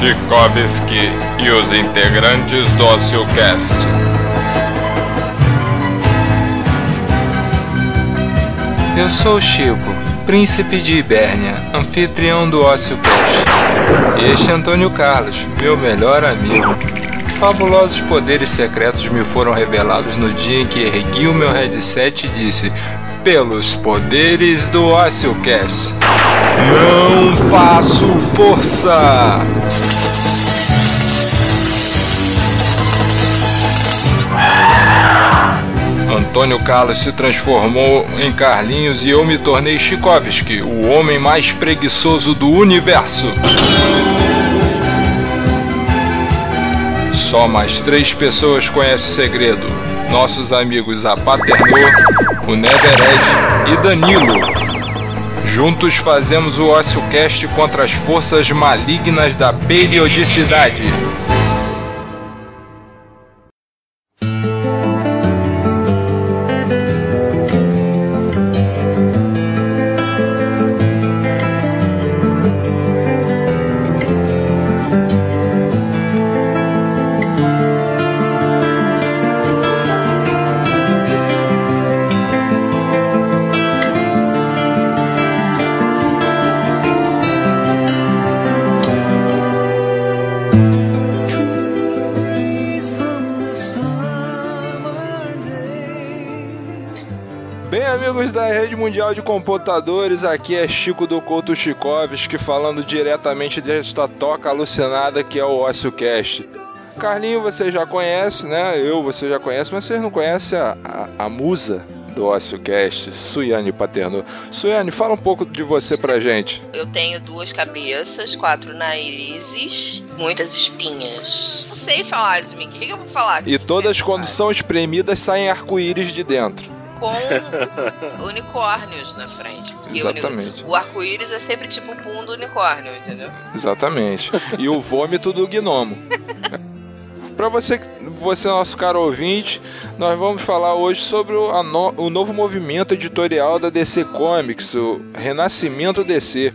Chikovski e os integrantes do OcioCast. Eu sou o Chico, príncipe de Ibérnia, anfitrião do OcioCast. E este é Antônio Carlos, meu melhor amigo. Fabulosos poderes secretos me foram revelados no dia em que ergui o meu headset e disse: Pelos poderes do OcioCast. Não faço força! Antônio Carlos se transformou em Carlinhos e eu me tornei Chikovski, o homem mais preguiçoso do universo. Só mais três pessoas conhecem o segredo: nossos amigos Apaternô, o Nevered e Danilo. Juntos fazemos o OcioCast contra as forças malignas da periodicidade. Computadores, aqui é Chico do Couto Chikovski falando diretamente desta toca alucinada que é o OcioCast. Carlinho você já conhece, né? Eu você já conhece, mas vocês não conhecem a, a, a musa do OcioCast, Suiane Paterno. Suiane, fala um pouco de você pra gente. Eu tenho duas cabeças, quatro narizes, muitas espinhas. Não sei falar de mim, o que, que eu vou falar? E todas quando são espremidas saem arco-íris de dentro. Com unicórnios na frente. O Exatamente. o arco-íris é sempre tipo o pum do unicórnio, entendeu? Exatamente. E o vômito do gnomo. Para você, você nosso caro ouvinte, nós vamos falar hoje sobre o, a no- o novo movimento editorial da DC Comics, o Renascimento DC.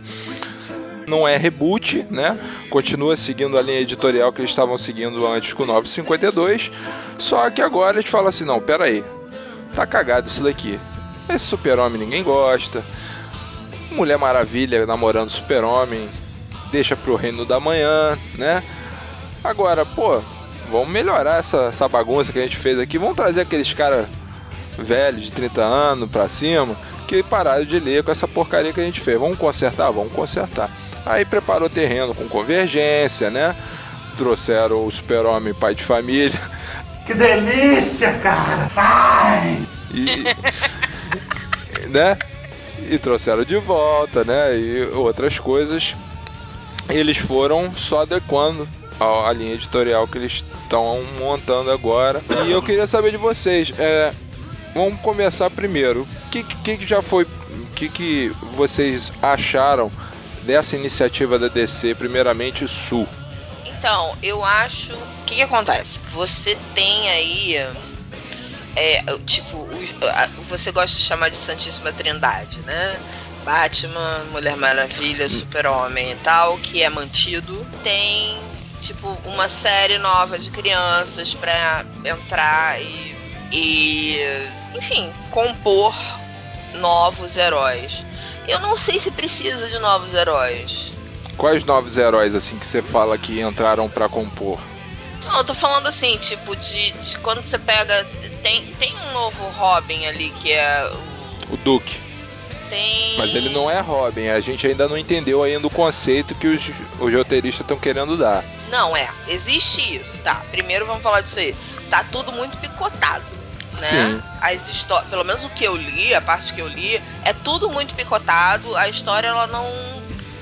Não é reboot, né? Continua seguindo a linha editorial que eles estavam seguindo antes com o 952. Só que agora eles falam assim: não, pera aí, tá cagado isso daqui. Esse super-homem ninguém gosta. Mulher Maravilha namorando Super-Homem, deixa pro reino da manhã, né? Agora, pô, vamos melhorar essa, essa bagunça que a gente fez aqui. Vamos trazer aqueles caras velhos de 30 anos pra cima que pararam de ler com essa porcaria que a gente fez. Vamos consertar? Vamos consertar. Aí preparou terreno com convergência, né? Trouxeram o Super-Homem pai de família. Que delícia, cara! Vai! E, né? E trouxeram de volta, né? E outras coisas. Eles foram só adequando a, a linha editorial que eles estão montando agora. E eu queria saber de vocês. É, vamos começar primeiro. O que, que, que já foi. O que, que vocês acharam dessa iniciativa da DC? Primeiramente, Sul. Então, eu acho. O que, que acontece? Você tem aí. É, tipo, os- você gosta de chamar de Santíssima Trindade, né? Batman, Mulher Maravilha, Super-Homem e tal, que é mantido. Tem, tipo, uma série nova de crianças pra entrar e. e enfim, compor novos heróis. Eu não sei se precisa de novos heróis. Quais novos heróis assim que você fala que entraram pra compor? Não, eu tô falando assim, tipo, de, de quando você pega. Tem, tem um novo Robin ali que é o. O Duke. Tem. Mas ele não é Robin, a gente ainda não entendeu ainda o conceito que os, os roteiristas estão querendo dar. Não, é. Existe isso, tá? Primeiro vamos falar disso aí. Tá tudo muito picotado. Né? Sim. As histórias, pelo menos o que eu li, a parte que eu li, é tudo muito picotado. A história ela não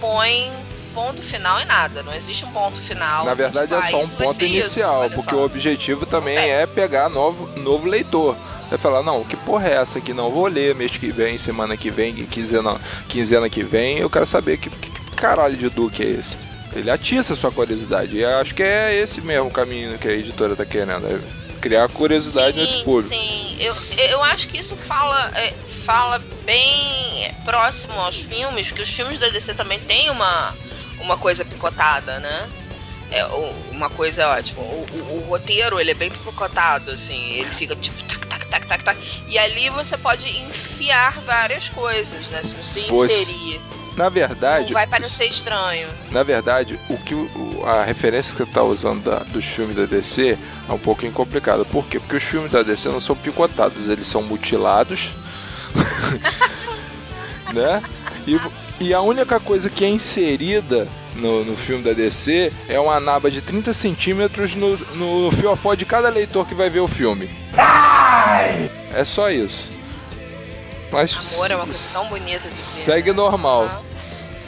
põe ponto final em nada. Não existe um ponto final. Na verdade tipo, é ah, só um isso vai ponto isso, inicial, olha porque só. o objetivo também É. é pegar novo, novo leitor. Vai falar, não, que porra é essa aqui? Não, vou ler mês que vem, semana que vem, quinzena, quinzena que vem, eu quero saber que, que caralho de Duke é esse. Ele atiça a sua curiosidade. E acho que é esse mesmo caminho que a editora tá querendo. é criar curiosidade nesse sim, público. Sim, eu, eu acho que isso fala, é, fala bem próximo aos filmes, porque os filmes da DC também têm uma, uma coisa picotada, né? é, uma coisa ótima. O, o, o, roteiro, ele é bem picotado, assim. Ele fica tipo tac, tac, tac, tac, tac. E ali você pode enfiar várias coisas, né? Se você inserir. Na verdade. Não vai parecer estranho. Na verdade, o que o, a referência que você está usando da, dos filmes da DC é um pouquinho complicado. Por quê? Porque os filmes da DC não são picotados, eles são mutilados. né? E, e a única coisa que é inserida no, no filme da DC é uma naba de 30 centímetros no, no fiofó de cada leitor que vai ver o filme. É só isso. Mas Amor é uma coisa tão bonita de ver. Segue né? normal.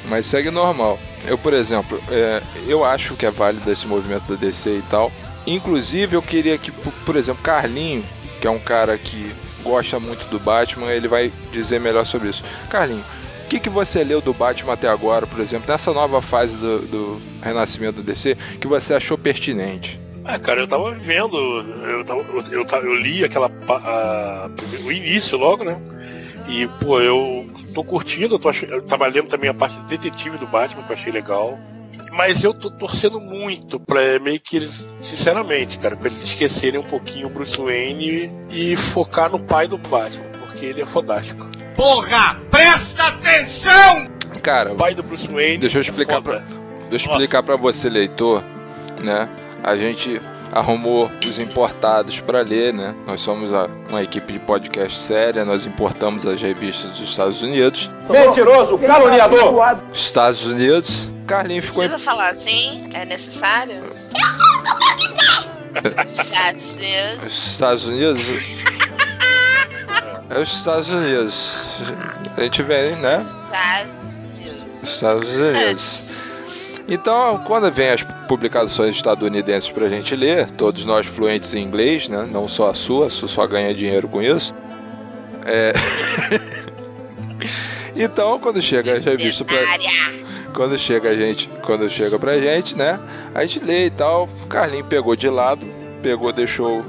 Mas segue normal. Eu, por exemplo, é, eu acho que é válido esse movimento da DC e tal. Inclusive, eu queria que, por exemplo, Carlinho, que é um cara que gosta muito do Batman, ele vai dizer melhor sobre isso. Carlinho, o que, que você leu do Batman até agora, por exemplo, nessa nova fase do, do renascimento do DC, que você achou pertinente? Ah, cara, eu tava vendo, eu, tava, eu, eu, li aquela. A, o início logo, né? E, pô, eu tô curtindo, eu tô ach... eu tava lendo também a parte detetive do Batman, que eu achei legal. Mas eu tô torcendo muito pra meio que eles, sinceramente, cara, pra eles esquecerem um pouquinho o Bruce Wayne e focar no pai do Batman, porque ele é fodástico. Porra, presta atenção! Cara, o pai do Bruce Wayne. Deixa eu explicar, é pra, deixa eu explicar pra você, leitor, né? A gente arrumou os importados para ler, né? Nós somos a, uma equipe de podcast séria, nós importamos as revistas dos Estados Unidos. Mentiroso, caluniador! Estados Unidos. Carlinho ficou. Precisa falar assim? É necessário? Estados Unidos. Estados Unidos. É os Estados Unidos. A gente vem, né? Estados Unidos. Estados Unidos. Então, quando vem as publicações estadunidenses para a gente ler, todos nós fluentes em inglês, né? Não só a sua, a sua só ganha dinheiro com isso. É... então, quando chega a revista pra... quando chega a gente, quando chega pra gente, né? A gente lê e tal. Carlinho pegou de lado, pegou, deixou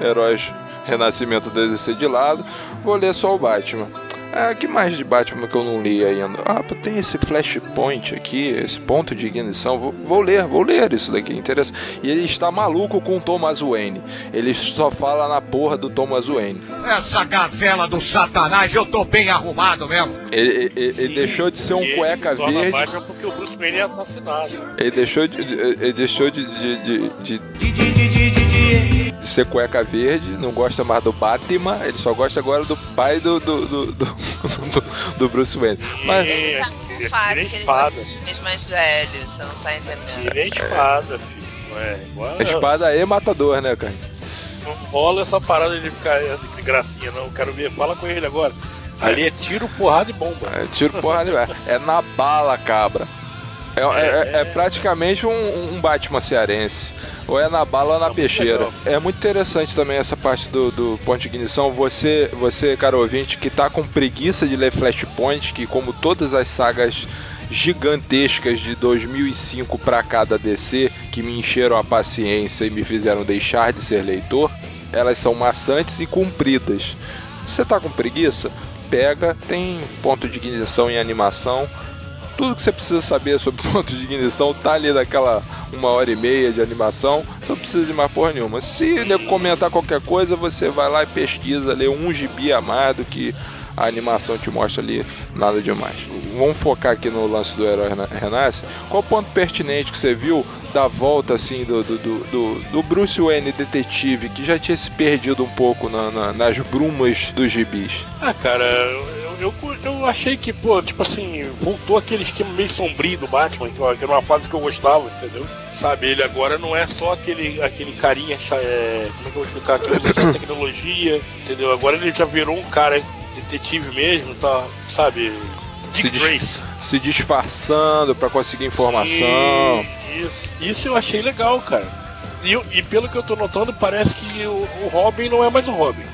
Heróis Renascimento DC de lado. Vou ler só o Batman. Ah, que mais de Batman que eu não li ainda? Ah, tem esse flashpoint aqui, esse ponto de ignição. Vou, vou ler, vou ler isso daqui, interessa. E ele está maluco com o Thomas Wayne. Ele só fala na porra do Thomas Wayne. Essa gazela do satanás, eu tô bem arrumado mesmo. Ele, ele, ele deixou de ser um cueca verde. Batman porque o Bruce Wayne é assassinado. Ele deixou de. Ele deixou de, de, de, de de ser cueca verde, não gosta mais do Batman, ele só gosta agora do pai do, do, do, do, do Bruce Wayne. Mas... Ele tá com fase que ele gosta de filmes mais velhos, você não tá entendendo. Ele é espada, filho. É, igual... Espada e matador, né, cara? Não rola essa parada de ficar de gracinha, não. Quero ver, fala com ele agora. Ali é tiro, porrada e bomba. É tiro, porrada e bomba. É na bala, cabra. É, é, é, é praticamente um, um Batman cearense. Ou é na bala ou na peixeira. É muito interessante também essa parte do, do ponto de ignição. Você, você, cara ouvinte, que tá com preguiça de ler Flashpoint, que como todas as sagas gigantescas de 2005 para cada DC, que me encheram a paciência e me fizeram deixar de ser leitor, elas são maçantes e compridas. Você tá com preguiça? Pega, tem ponto de ignição em animação tudo que você precisa saber sobre ponto de ignição tá ali naquela uma hora e meia de animação. Você não precisa de mais porra nenhuma. Se comentar qualquer coisa, você vai lá e pesquisa, lê um gibi a mais do que a animação te mostra ali, nada demais. Vamos focar aqui no lance do Herói Renasce. Qual o ponto pertinente que você viu da volta assim do, do, do, do Bruce Wayne detetive que já tinha se perdido um pouco na, na, nas brumas dos gibis? Ah, cara, eu, eu achei que, pô, tipo assim, voltou aquele esquema meio sombrio do Batman, que era uma fase que eu gostava, entendeu? Sabe, ele agora não é só aquele, aquele carinha, é, como é que eu vou explicar, que usa tecnologia, entendeu? Agora ele já virou um cara detetive mesmo, tá, sabe? Se, dis se disfarçando para conseguir informação. Sim, isso, isso eu achei legal, cara. E, e, pelo que eu tô notando, parece que o, o Robin não é mais o Robin.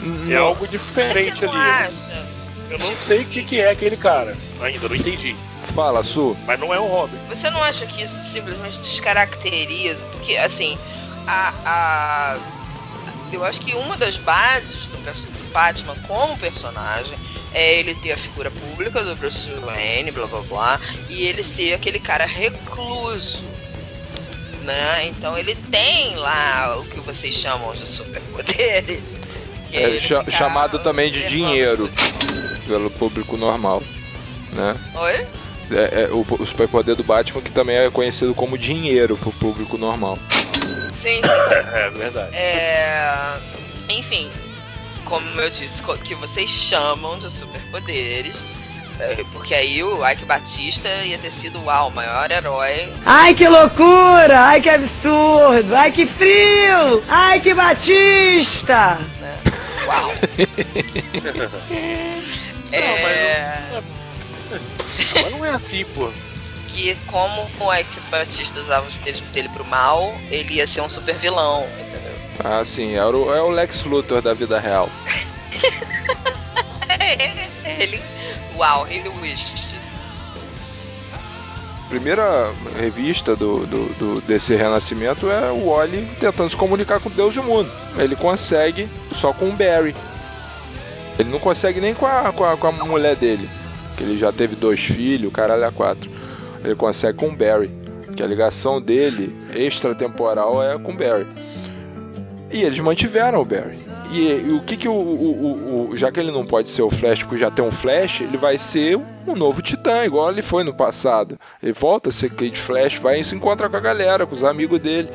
Não. É algo diferente ali. Acha? Eu não sei o que, que é aquele cara. Ainda não entendi. Fala, Su. Mas não é o Robin. Você não acha que isso simplesmente descaracteriza? Porque, assim, a, a eu acho que uma das bases do, do, Batman como personagem é ele ter a figura pública do Bruce Wayne, blá blá blá, e ele ser aquele cara recluso. né? Então ele tem lá o que vocês chamam de superpoderes. É ele cha- fica chamado também de dinheiro. Pelo público normal. Né? Oi? É, é o, o superpoder do Batman que também é conhecido como dinheiro pro público normal. Sim, sim, É verdade. É... Enfim, como eu disse, que vocês chamam de superpoderes. é, Porque aí o Ike Batista ia ter sido uau, o maior herói. Ai, que loucura! Ai, que absurdo! Ai, que frio! Ai, que batista! Né? Uau! é... Mas não é assim, pô. Que como o Ike Batista usava os poderes dele pro mal, ele ia ser um super vilão, entendeu? Ah, sim, é o, é o Lex Luthor da vida real. ele. Uau, ele wishes. Primeira revista do, do, do- desse renascimento é o Wally tentando se comunicar com Deus e o mundo. Ele consegue só com o Barry. Ele não consegue nem com a, com a, com a mulher dele, que ele já teve dois filhos, caralho, a quatro. Ele consegue com o Barry, que a ligação dele extratemporal é com o Barry. E eles mantiveram o Barry. E, e o que que o, o- o- Já que ele não pode ser o Flash, porque já tem um Flash, ele vai ser um novo Titã, igual ele foi no passado. Ele volta a ser Kid Flash, vai e se encontra com a galera, com os amigos dele.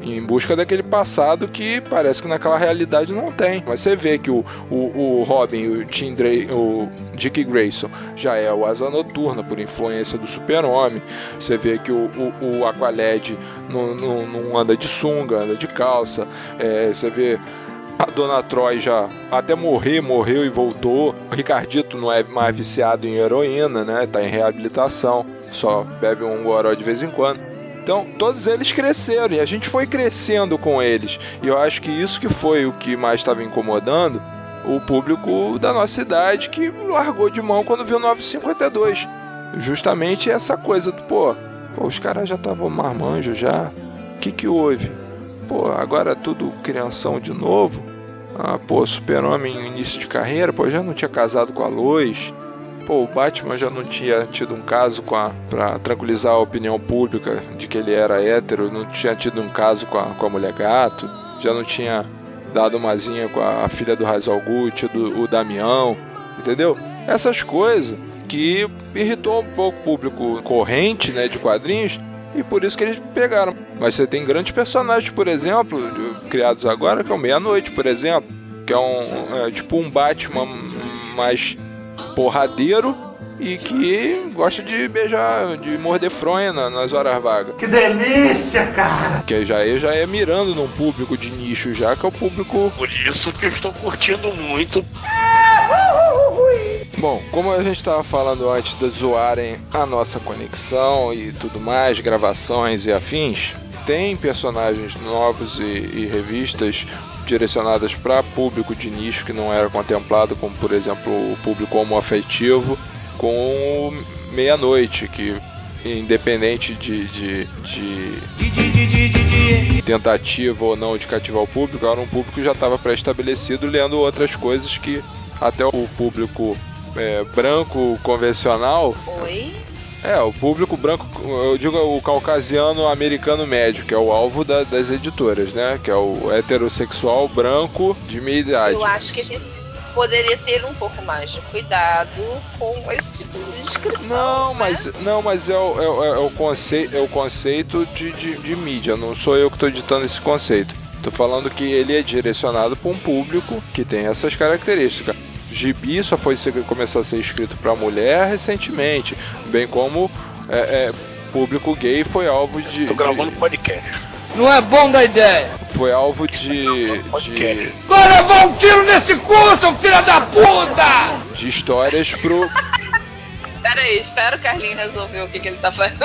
Em busca daquele passado que parece que naquela realidade não tem. Mas você vê que o, o, o Robin, o Tim Dray, o Dick Grayson já é o Asa Noturna por influência do Super-Homem. Você vê que o, o, o Aqualed não, não, não anda de sunga, anda de calça. É, você vê a Dona Troy já até morrer, morreu e voltou. O Ricardito não é mais viciado em heroína, né? Tá em reabilitação, só bebe um goró de vez em quando. Então, todos eles cresceram e a gente foi crescendo com eles. E eu acho que isso que foi o que mais estava incomodando o público da nossa idade que largou de mão quando viu 952. Justamente essa coisa do, pô, pô os caras já estavam marmanjo já. O que que houve? Pô, agora tudo crianção de novo. Ah, pô, super-homem no início de carreira, pô, já não tinha casado com a Lois. Pô, o Batman já não tinha tido um caso com a. pra tranquilizar a opinião pública de que ele era hétero, não tinha tido um caso com a, com a mulher gato, já não tinha dado umazinha com a, filha do Ra's al Ghul, tido o Damião, entendeu? Essas coisas que irritou um pouco o público corrente, né, de quadrinhos, e por isso que eles pegaram. Mas você tem grandes personagens, por exemplo, criados agora, que é o Meia-Noite, por exemplo, que é um é, tipo um Batman mais porradeiro e que gosta de beijar, de morder fronha na- nas horas vagas. Que delícia, cara! Que já é, já é mirando num público de nicho já, que é o público Por isso que eu estou curtindo muito. Bom, como a gente estava falando antes de zoarem a nossa conexão e tudo mais, gravações e afins, tem personagens novos e, e revistas direcionadas para público de nicho que não era contemplado, como por exemplo o público homoafetivo, com Meia-Noite, que independente de, de, de tentativa ou não de cativar o público, era um público que já estava pré-estabelecido lendo outras coisas que até o público é, branco convencional Oi? é, o público branco, eu digo o caucasiano americano médio, que é o alvo da- das editoras, né? Que é o heterossexual branco de meia idade. Eu acho que a gente poderia ter um pouco mais de cuidado com esse tipo de descrição. Não, né? mas, não, mas é o, é, é o conceito, é o conceito de, de, de mídia, não sou eu que estou ditando esse conceito. Tô falando que ele é direcionado para um público que tem essas características. Gibi só foi ser- começar a ser escrito para mulher recentemente, bem como é, é, público gay foi alvo de, Tô de- gravando podcast. Não é bom da ideia. foi alvo de, Podcast. de, Vai levar um tiro nesse cu, seu filho da puta! de histórias pro Pera aí, espera o Carlinho resolver o que, que ele tá fazendo.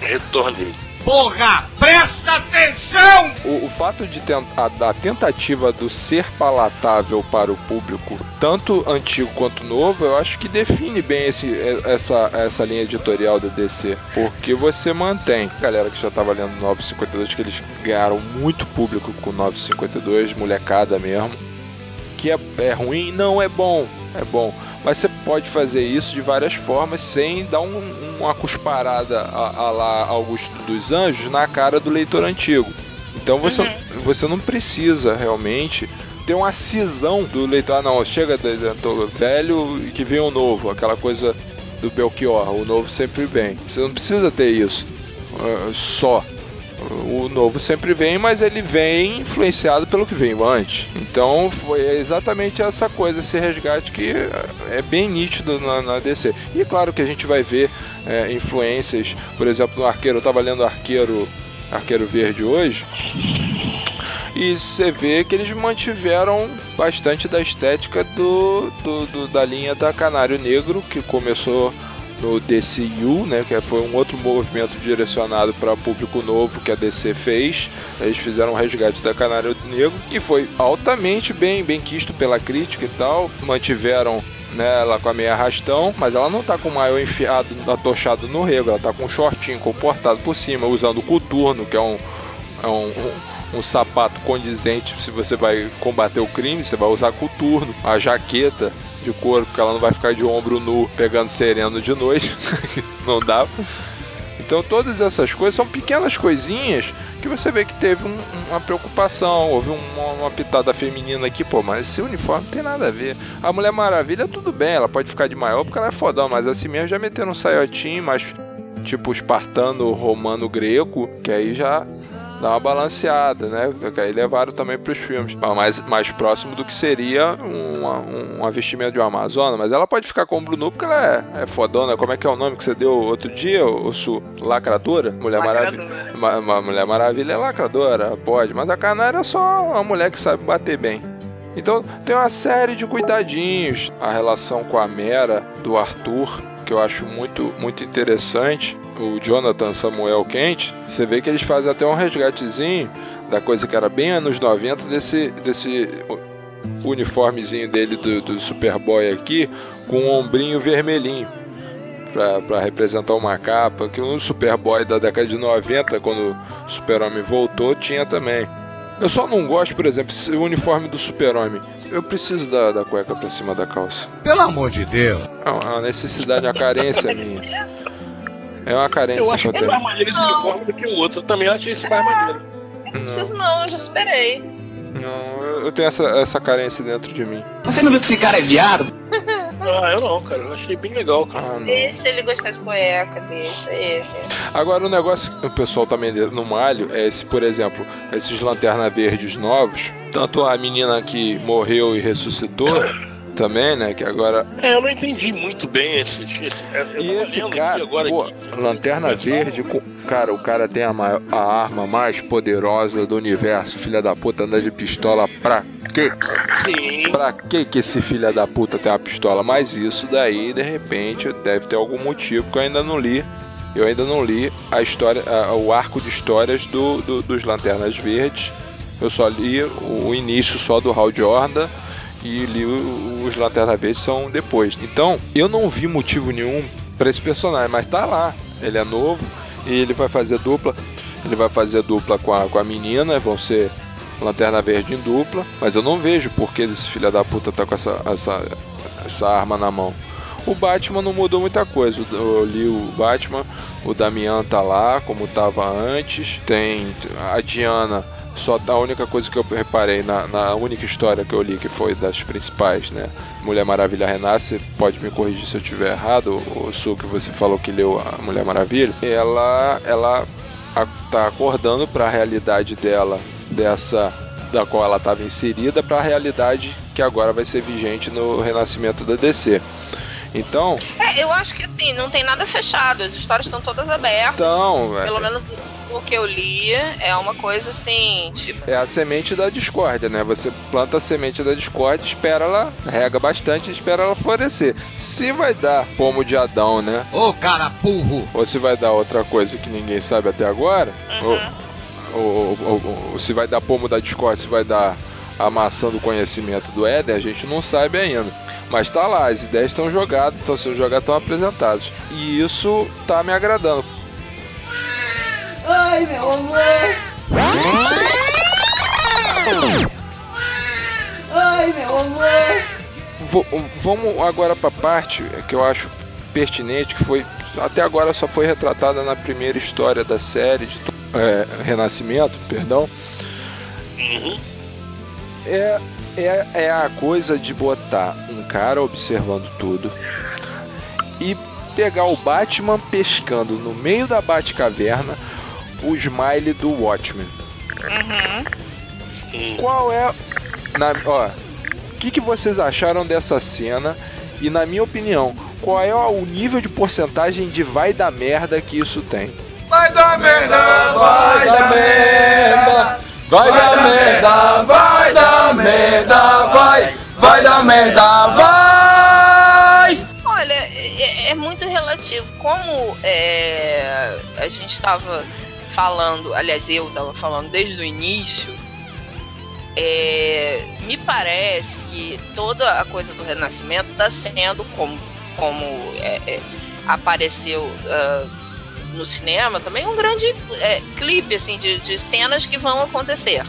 Retornei. Porra, presta atenção! O, o fato de ten- a, da tentativa do ser palatável para o público, tanto antigo quanto novo, eu acho que define bem esse, essa, essa linha editorial da DC. Porque você mantém, galera que já estava lendo 952, que eles ganharam muito público com 952, molecada mesmo. Que é, é ruim? Não, é bom. É bom. Mas você pode fazer isso de várias formas sem dar um, uma cusparada a, a lá Augusto dos Anjos na cara do leitor antigo. Então você, uhum. você não precisa realmente ter uma cisão do leitor. Ah, não, chega, tô velho que vem o novo, aquela coisa do Belchior, o novo sempre vem. Você não precisa ter isso uh, só. O novo sempre vem, mas ele vem influenciado pelo que veio antes. Então foi exatamente essa coisa, esse resgate que é bem nítido na, na DC. E claro que a gente vai ver é, influências, por exemplo, no Arqueiro, eu estava lendo Arqueiro, Arqueiro Verde hoje. E você vê que eles mantiveram bastante da estética do, do, do da linha da Canário Negro, que começou no DCU, né, que foi um outro movimento direcionado para público novo que a DC fez. Eles fizeram um resgate da Canário Negro, que foi altamente bem, bem quisto pela crítica e tal. Mantiveram né, ela com a meia arrastão, mas ela não tá com o maior enfiado, atochado no rego, ela tá com um shortinho comportado por cima, usando o coturno, que é um, é um, um, um sapato condizente se você vai combater o crime, você vai usar coturno, a jaqueta de couro, porque ela não vai ficar de ombro nu pegando sereno de noite. não dá. Então todas essas coisas são pequenas coisinhas que você vê que teve um, uma preocupação, houve uma, uma, pitada feminina aqui, pô, mas esse uniforme não tem nada a ver. A Mulher Maravilha, tudo bem, ela pode ficar de maior porque ela é fodão, mas assim mesmo já meteram um saiotinho, mas tipo espartano, romano, greco, que aí já dar uma balanceada, né? Aí levaram também para os filmes. Mais, mais próximo do que seria uma, uma vestimenta de uma Amazona. Mas ela pode ficar com o Bruno porque ela é, é fodona. Como é que é o nome que você deu outro dia, o Su? Lacradora? Mulher Maravilha. Ma, Mulher Maravilha é lacradora, pode. Mas a Canária é só uma mulher que sabe bater bem. Então tem uma série de cuidadinhos. A relação com a Mera do Arthur que eu acho muito, muito interessante, o Jonathan Samuel Kent, você vê que eles fazem até um resgatezinho da coisa que era bem anos 90 desse, desse uniformezinho dele do, do Superboy aqui, com um ombrinho vermelhinho. para representar uma capa, que um Superboy da década de 90, quando o Super-Homem voltou, tinha também. Eu só não gosto, por exemplo, o uniforme do Super-Homem. Eu preciso da, da cueca pra cima da calça. Pelo amor de Deus. É uma necessidade, uma carência minha. É uma carência eu acho que, eu mais maneiro esse uniforme do que o outro. Eu também acho esse mais maneiro. Não preciso não, eu já superei. Não, eu tenho essa, essa carência dentro de mim. Você não viu que esse cara é viado? Ah, eu não, cara. Eu achei bem legal, cara. Ah, deixa ele gostar de cueca, deixa ele. Agora, o negócio que o pessoal também no malho é esse, por exemplo, esses lanterna verdes novos. Tanto a menina que morreu e ressuscitou. Também, né? Que agora. É, eu não entendi muito bem esse. esse e esse cara, agora pô, aqui. Lanterna Verde, com, cara, o cara tem a, maior, a arma mais poderosa do universo, filha da puta, anda de pistola pra quê? Sim. Pra que que esse filha da puta tem uma pistola? Mas isso daí, de repente, deve ter algum motivo que eu ainda não li. Eu ainda não li a história, a, o arco de histórias do, do, dos Lanternas Verdes. Eu só li o, o início só do Hal Jordan e li os Lanterna Verde são depois. Então, eu não vi motivo nenhum para esse personagem, mas tá lá. Ele é novo e ele vai fazer dupla. Ele vai fazer dupla com a, com a menina, vão ser Lanterna Verde em dupla, mas eu não vejo porque esse filho da puta tá com essa, essa, essa arma na mão. O Batman não mudou muita coisa. Eu li o Batman, o Damian tá lá como tava antes. Tem a Diana só a única coisa que eu reparei na, na, única história que eu li, que foi das principais, né? Mulher Maravilha Renasce, pode me corrigir se eu estiver errado, o Su que você falou que leu a Mulher Maravilha, ela, ela tá acordando para a realidade dela, dessa da qual ela estava inserida, para a realidade que agora vai ser vigente no renascimento da DC. Então. É, eu acho que assim, não tem nada fechado, as histórias estão todas abertas. Então, pelo é... menos o que eu li é uma coisa assim, tipo. É a semente da discórdia, né? Você planta a semente da discórdia, espera ela, rega bastante e espera ela florescer. Se vai dar pomo de Adão, né? Ô, cara burro! Ou se vai dar outra coisa que ninguém sabe até agora, uhum. ou, ou, ou, ou, se vai dar pomo da discórdia, se vai dar a maçã do conhecimento do Éden, a gente não sabe ainda. Mas tá lá, as ideias estão jogadas, estão sendo jogadas, estão apresentadas. E isso tá me agradando. Ai, meu amor! Ai, meu amor! vo- vamos agora pra parte que eu acho pertinente, que foi até agora só foi retratada na primeira história da série de é, Renascimento, perdão. Uhum. É, é, é a coisa de botar um cara observando tudo e pegar o Batman pescando no meio da Batcaverna o smile do Watchmen. Uhum. Qual é. Na, ó, o que, que vocês acharam dessa cena? E na minha opinião, qual é o nível de porcentagem de vai dar merda que isso tem? Vai dar merda, vai dar merda. Vai dar merda, vai dar merda, vai. Vai dar merda, vai. Olha, é, é muito relativo. Como é, a gente estava falando, aliás, eu estava falando desde o início, é, me parece que toda a coisa do Renascimento está sendo como, como é, é, apareceu ah, no cinema também um grande é, clipe assim de, de cenas que vão acontecer.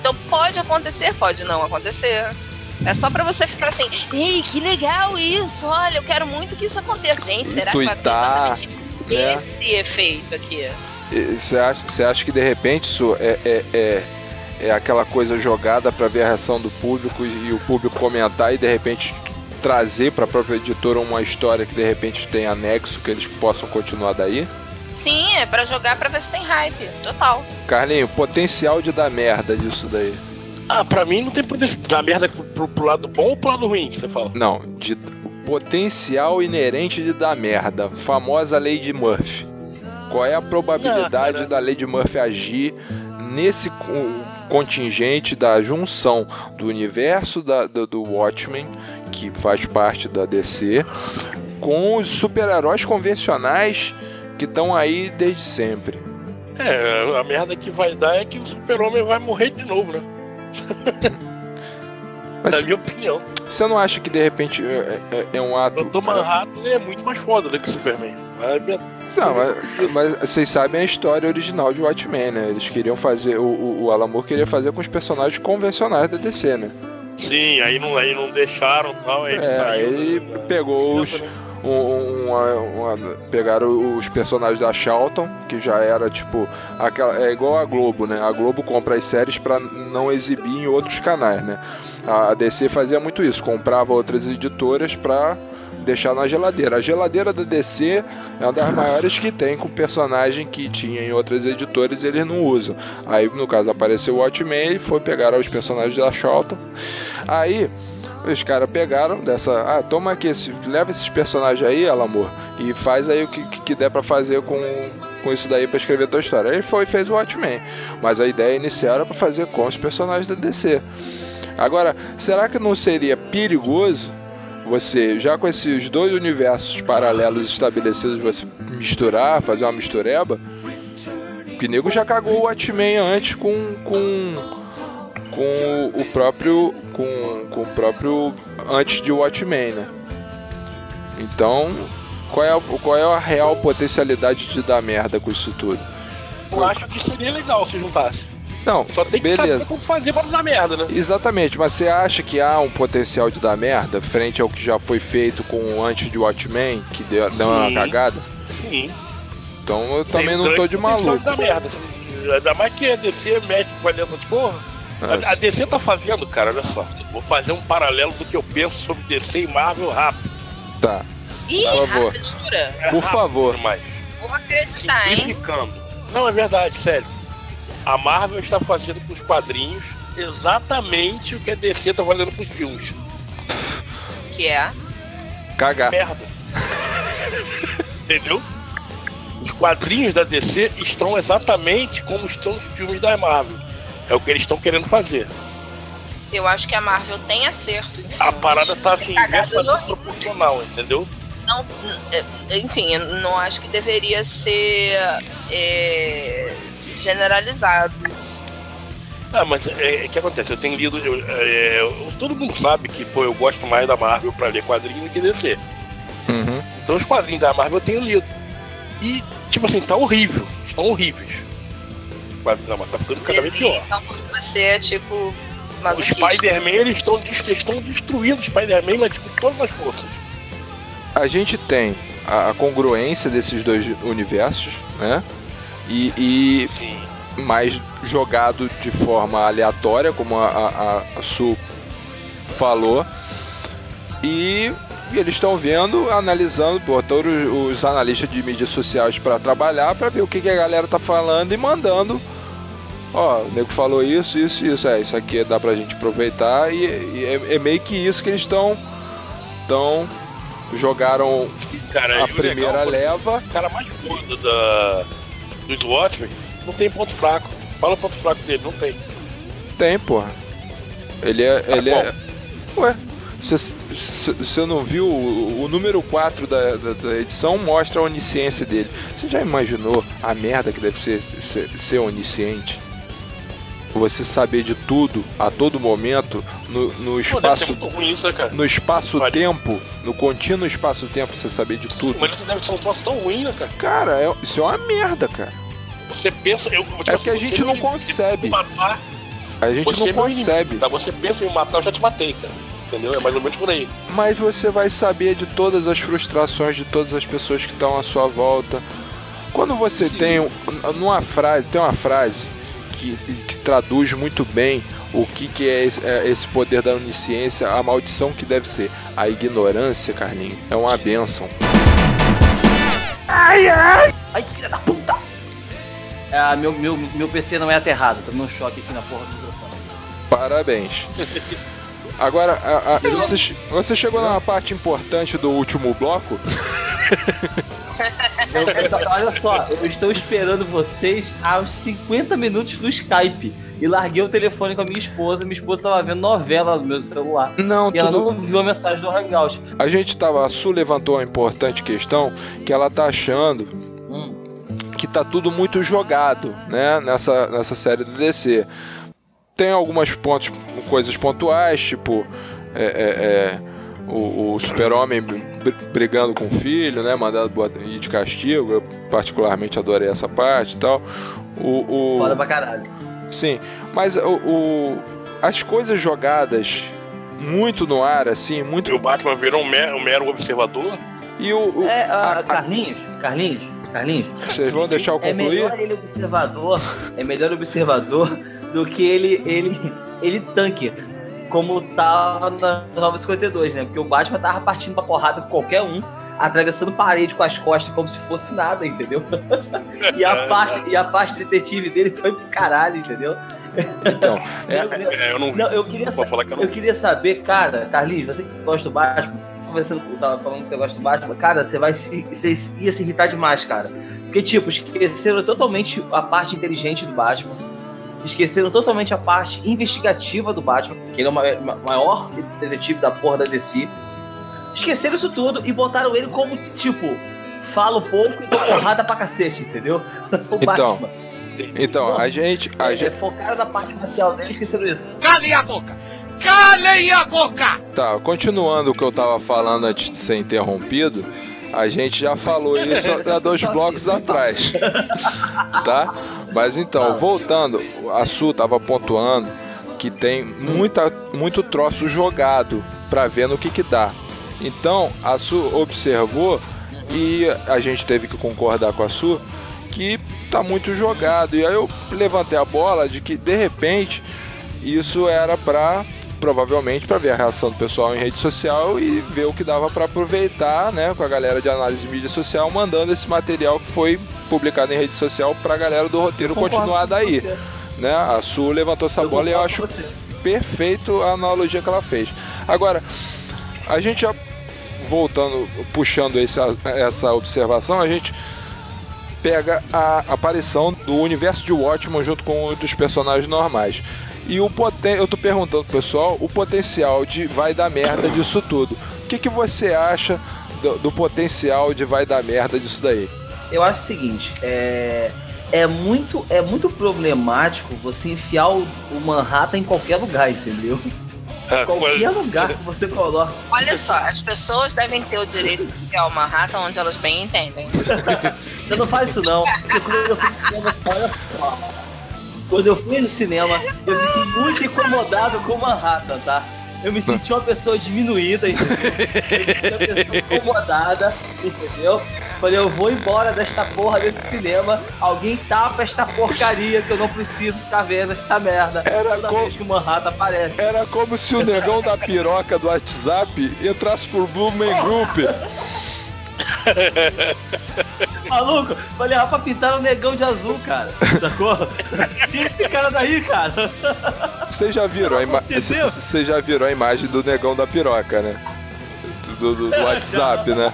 Então pode acontecer, pode não acontecer. É só pra você ficar assim, ei, que legal isso, olha, eu quero muito que isso aconteça. Gente, será que vai ter Tuitar, exatamente né? esse efeito aqui? Você acha, você acha que de repente isso é, é, é, é aquela coisa jogada para ver a reação do público e, o público comentar e de repente trazer para a própria editora uma história que de repente tem anexo que eles possam continuar daí? Sim, é pra jogar pra ver se tem hype, total. Carlinho, potencial de dar merda disso daí. Ah, pra mim não tem poder dar merda pro, pro, pro lado bom ou pro lado ruim que você fala. Não, de potencial inerente de dar merda. Famosa lei de Murphy. Qual é a probabilidade da lei de Murphy agir nesse co- contingente da junção do universo da, do, do Watchmen, que faz parte da DC, com os super-heróis convencionais que estão aí desde sempre? É, a merda que vai dar é que o super-homem vai morrer de novo, né? Mas Na minha opinião. você não acha que de repente é, é- é um ato. O Dr. Manhattan é muito mais foda do que o Superman. Vai Não, mas, mas vocês sabem a história original de Watchmen, né? Eles queriam fazer. O, o, Alan Moore queria fazer com os personagens convencionais da DC, né? Sim, aí não, aí não deixaram e tal. Aí É, saiu, aí né? pegou os. um- um- uma- uma- pegaram os personagens da Charlton, que já era tipo. Aquela, é igual a Globo, né? A Globo compra as séries pra não exibir em outros canais, né? A a DC fazia muito isso, comprava outras editoras pra deixar na geladeira. A geladeira da DC é uma das maiores que tem com personagem que tinha em outras e eles não usam. Aí, no caso, apareceu o Watchmen e foi pegar os personagens da Charlton. Aí, os caras pegaram dessa. Ah, toma aqui, esse, leva esses personagens aí, Alamor, e faz aí o que, que- der pra fazer com, com isso daí pra escrever tua história. Ele foi e fez o Watchmen. Mas a ideia inicial era pra fazer com os personagens da DC. Agora, será que não seria perigoso você, já com esses dois universos paralelos estabelecidos, você misturar, fazer uma mistureba? O nego já cagou o Watchmen antes com. com com o próprio com, com o próprio antes de Watchmen, né? Então, qual é, qual é a real potencialidade de dar merda com isso tudo? Eu acho que seria legal se juntasse. Não, Só tem que saber beleza. como fazer pra não dar merda, né? Exatamente, mas você acha que há um potencial de dar merda frente ao que já foi feito com antes de Watchmen, que deu, deu uma cagada? Sim. Então eu também Tem não tô de maluco. dar merda. Ainda mais que a DC mexe com essas porra. A, a Nossa. DC tá fazendo, cara, olha só. Vou fazer um paralelo do que eu penso sobre DC e Marvel rápido. Tá, Ih, Por favor. rápido, jura? É Por rápido favor. Demais. Vou acreditar, hein? Não, é verdade, sério. A Marvel está fazendo com os quadrinhos exatamente o que a DC tá fazendo com os filmes. Que é. cagar. Merda. Entendeu? Os quadrinhos da DC estão exatamente como estão os filmes da Marvel. É o que eles estão querendo fazer. Eu acho que a Marvel tem acerto em A parada tá assim, inversamente proporcional, entendeu? Não, é, enfim, eu não acho que deveria ser é, generalizado. isso. Ah, mas é, é que acontece, eu tenho lido. eu- é, eu- todo mundo sabe que pô, eu gosto mais da Marvel pra ler quadrinhos do que DC. Uhum. Então os quadrinhos da Marvel eu tenho lido. E, tipo assim, tá horrível. Estão horríveis. Quadrinhos da Marvel tá ficando cada vez pior. Então você é tipo masoquista. Spider-Man, eles estão estão destruindo o Spider-Man, mas tipo, todas as forças. A gente tem a, a congruência desses dois universos, né? E, e mais jogado de forma aleatória, como a, a, a Su falou. E, eles estão vendo, analisando, botando os, os analistas de mídias sociais para trabalhar, para ver o que, que a galera tá falando e mandando. Ó, o nego falou isso, isso, isso. É, isso aqui dá pra gente aproveitar. E, e é, é meio que isso que eles estão. Então, jogaram Cara, a primeira legal, leva. O cara mais foda da, do Watchmen não tem ponto fraco. Fala o ponto fraco dele, não tem. Tem, porra. Ele é. Ele bom. é. Ué, você não viu o, o número 4 da, da, da edição mostra a onisciência dele. Você já imaginou a merda que deve ser, ser, ser onisciente? Você saber de tudo a todo momento no, no Pô, espaço. muito ruim isso, né, cara? No espaço-tempo, no contínuo espaço-tempo, você saber de tudo. Mas isso deve ser um troço tão ruim, né, cara? Cara, é- isso é uma merda, cara. Você pensa. Eu, tipo É assim, que a gente não me- concebe. matar, A gente não concebe. Tá? Você pensa em me matar, eu já te matei, cara. Entendeu? É mais ou menos por aí. Mas você vai saber de todas as frustrações de todas as pessoas que estão à sua volta. Quando você tem um- numa frase, tem uma frase que, que traduz muito bem o que, que é, esse, é esse poder da onisciência, a maldição que deve ser. A ignorância, Carlinhos, é uma bênção. Ai, que filha da puta! Ah, meu, meu, meu PC não é aterrado, tomei um choque aqui na porra do microfone. Parabéns. Agora, a- a- você, você chegou numa parte importante do último bloco. Eu- olha só, eu estou esperando vocês aos 50 minutos do Skype. E larguei o telefone com a minha esposa. Minha esposa tava vendo novela no meu celular. Não, E ela não viu a mensagem do Hangout. A gente tava. A Su levantou uma importante questão que ela tá achando Hum. que tá tudo muito jogado, né? Nessa, nessa série do DC. Tem algumas pontos, coisas pontuais, tipo. é, é, é, o, o super-homem brigando com o filho, né? Mandado ir de castigo. Eu particularmente adorei essa parte e tal. O, o- Foda pra caralho. Sim, mas o, o- as coisas jogadas muito no ar, assim, muito. E o Batman virou um mero, um mero observador. E o. o- É, ah, a- a- Carlinhos, Carlinhos, Carlinhos. vocês vão deixar eu É concluir? melhor ele observador, é melhor observador do que ele, ele, ele tanque. Como tava na 952, né? Porque o Batman tava partindo pra porrada com qualquer um, atravessando parede com as costas como se fosse nada, entendeu? e, a parte, e a parte detetive dele foi pro caralho, entendeu? Então, é. É, eu não, Não, eu queria, falar que eu não eu queria saber, cara, Carlinhos, você que gosta do Batman, conversando, com- tava falando que você gosta do Batman, cara, você vai se, você ia se irritar demais, cara. Porque, tipo, esqueceram totalmente a parte inteligente do Batman, esqueceram totalmente a parte investigativa do Batman, que ele é o ma- ma- maior detetive da porra da DC. Esqueceram isso tudo e botaram ele como, tipo, falo pouco e dou porrada pra cacete, entendeu? O Então, Batman. então a gente. A É, gente focaram na parte racial dele e esqueceram isso. Calem a boca! Calem a boca! tá, continuando o que eu tava falando antes de ser interrompido, a gente já falou isso há dois blocos atrás. tá? Mas então, voltando, a Su tava pontuando que tem muita, muito troço jogado pra ver no que que dá. Então, a Su observou e a gente teve que concordar com a Su que tá muito jogado. E aí eu levantei a bola de que de repente isso era pra provavelmente para ver a reação do pessoal em rede social e ver o que dava para aproveitar, né, com a galera de análise de mídia social mandando esse material que foi publicado em rede social para a galera do roteiro continuar daí, né? A Su levantou essa Eu bola e eu acho perfeito a analogia que ela fez. Agora, a gente já voltando, puxando esse, essa observação, a gente pega a aparição do universo de Watchmen junto com outros personagens normais. E o poten eu tô perguntando pro pessoal o potencial de vai dar merda disso tudo. O que, que você acha do, do potencial de vai dar merda disso daí? Eu acho o seguinte, é, é, muito, é muito problemático você enfiar o, o Manhattan em qualquer lugar, entendeu? É, Qualquer lugar que você coloca. Olha só, as pessoas devem ter o direito de criar uma rata onde elas bem entendem. Você não faz isso não. Porque quando eu fico olha só. Quando eu fui no cinema, eu fiquei muito incomodado com Manhattan, tá? Eu me senti uma pessoa diminuída, entendeu? Eu me senti uma pessoa incomodada, entendeu? Falei, eu vou embora desta porra desse cinema. Alguém tapa esta porcaria que eu não preciso ficar vendo esta merda. Era Toda como- vez que o Manhattan aparece. Era como se o negão da piroca do WhatsApp entrasse por Blue Man Group. Maluco, falei, rapaz, pintaram o negão de azul, cara. Sacou? Tira esse cara daí, cara. Vocês já viram a ima- Entendeu? c- Vocês já viram a imagem do negão da piroca, né? Do, do- do WhatsApp, né?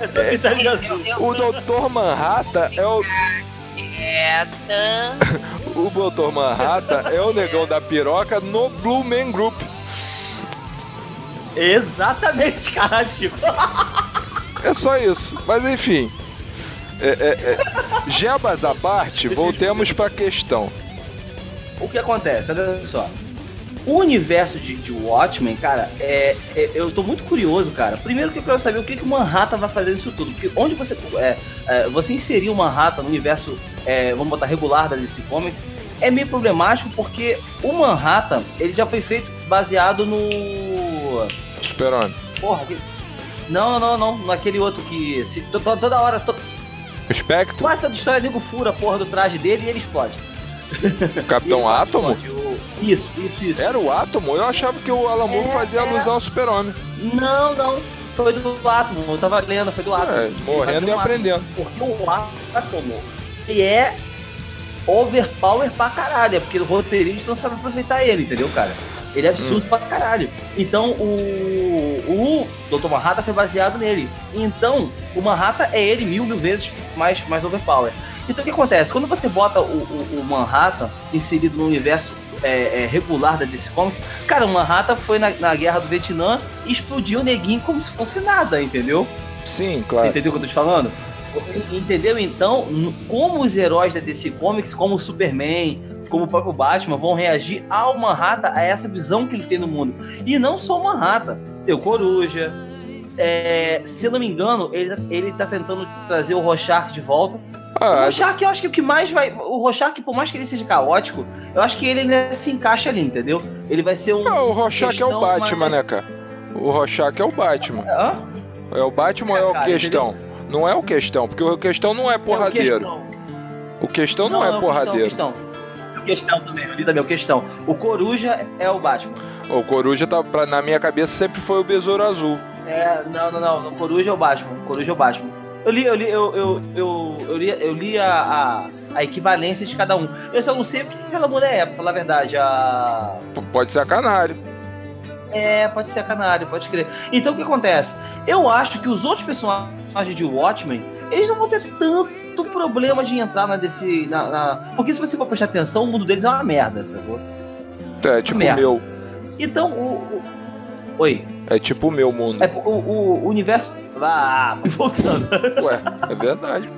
Azul. O Dr. Manhattan é o. O Dr. Manhattan é o negão da piroca no Blue Man Group. Exatamente, caralho, Chico. É só isso. Mas enfim. É, é, é. Jebas à parte, voltemos pra questão. O que acontece? Olha só. O universo de, de Watchmen, cara, é, é- eu tô muito curioso, cara. Primeiro que eu quero saber o que, que o Manhattan vai fazer nisso tudo. Porque onde você. É, é, você inserir o Manhattan no universo, é, vamos botar, regular da DC Comics, é meio problemático porque o Manhattan, ele já foi feito baseado no. Super-Homem. Porra, não, não, não, não, naquele outro que. Se, to- to- toda hora, to- Spectre? quase toda história, nego fura a porra do traje dele e ele explode. Capitão Ele Átomo? O- Isso, isso, isso. Era o Átomo? Eu achava que o Alan Moore É, fazia é. alusão ao Super-Homem. Não, não. Foi do Átomo. Eu tava lendo, foi do Átomo. É, morrendo e um aprendendo. Átomo, Porque o Átomo, ele é overpower pra caralho. É porque o roteirista não sabe aproveitar ele, entendeu, cara? Ele é absurdo pra caralho. Então o, o Dr. Manhattan foi baseado nele. Então, o Manhattan é ele mil, mil vezes mais, mais overpower. Então o que acontece? Quando você bota o, o- o Manhattan inserido no universo é, é, regular da DC Comics, cara, o Manhattan foi na, na guerra do Vietnã e explodiu o neguinho como se fosse nada, entendeu? Sim, Você claro. entendeu o que eu tô te falando? Entendeu? Então, como os heróis da DC Comics, como o Superman, como o próprio Batman, vão reagir ao Manhattan, a essa visão que ele tem no mundo. E não só o Manhattan, tem o Coruja. é, se eu não me engano, ele, ele tá tentando trazer o Rorschach de volta. O Ah, Rorschach, eu acho que o que mais vai. O Rorschach, por mais que ele seja caótico, eu acho que ele ainda se encaixa ali, entendeu? Ele vai ser um. não, o Rorschach é o Batman, mais- né, cara? O Rorschach é o Batman. Hã? É o Batman ou é o cara, Questão? Não é o Questão, porque o Questão não é É o porradeiro. Questão. O Questão não, é o porradeiro. Questão, questão. Questão também, eu li também, o questão. O Coruja é o Batman. O Coruja, tá, pra, na minha cabeça, sempre foi o Besouro Azul. É, não, não, não. O Coruja é o Batman. O Coruja é o Batman. Eu li, eu li, eu, eu, eu, eu li, eu li a, a, a equivalência de cada um. Eu só não sei o que aquela mulher é, pra falar a verdade. A. Pode ser a Canário. É, pode ser a canário, pode crer. Então o que acontece? Eu acho que os outros personagens de Watchmen, eles não vão ter tanto problema de entrar na desse. Na, na- Porque se você for prestar atenção, o mundo deles é uma merda, sacou? É tipo o Merda. meu. Então o. o- Oi. É tipo o meu mundo. É, o, o, o universo. Ah, voltando. Ué, é verdade.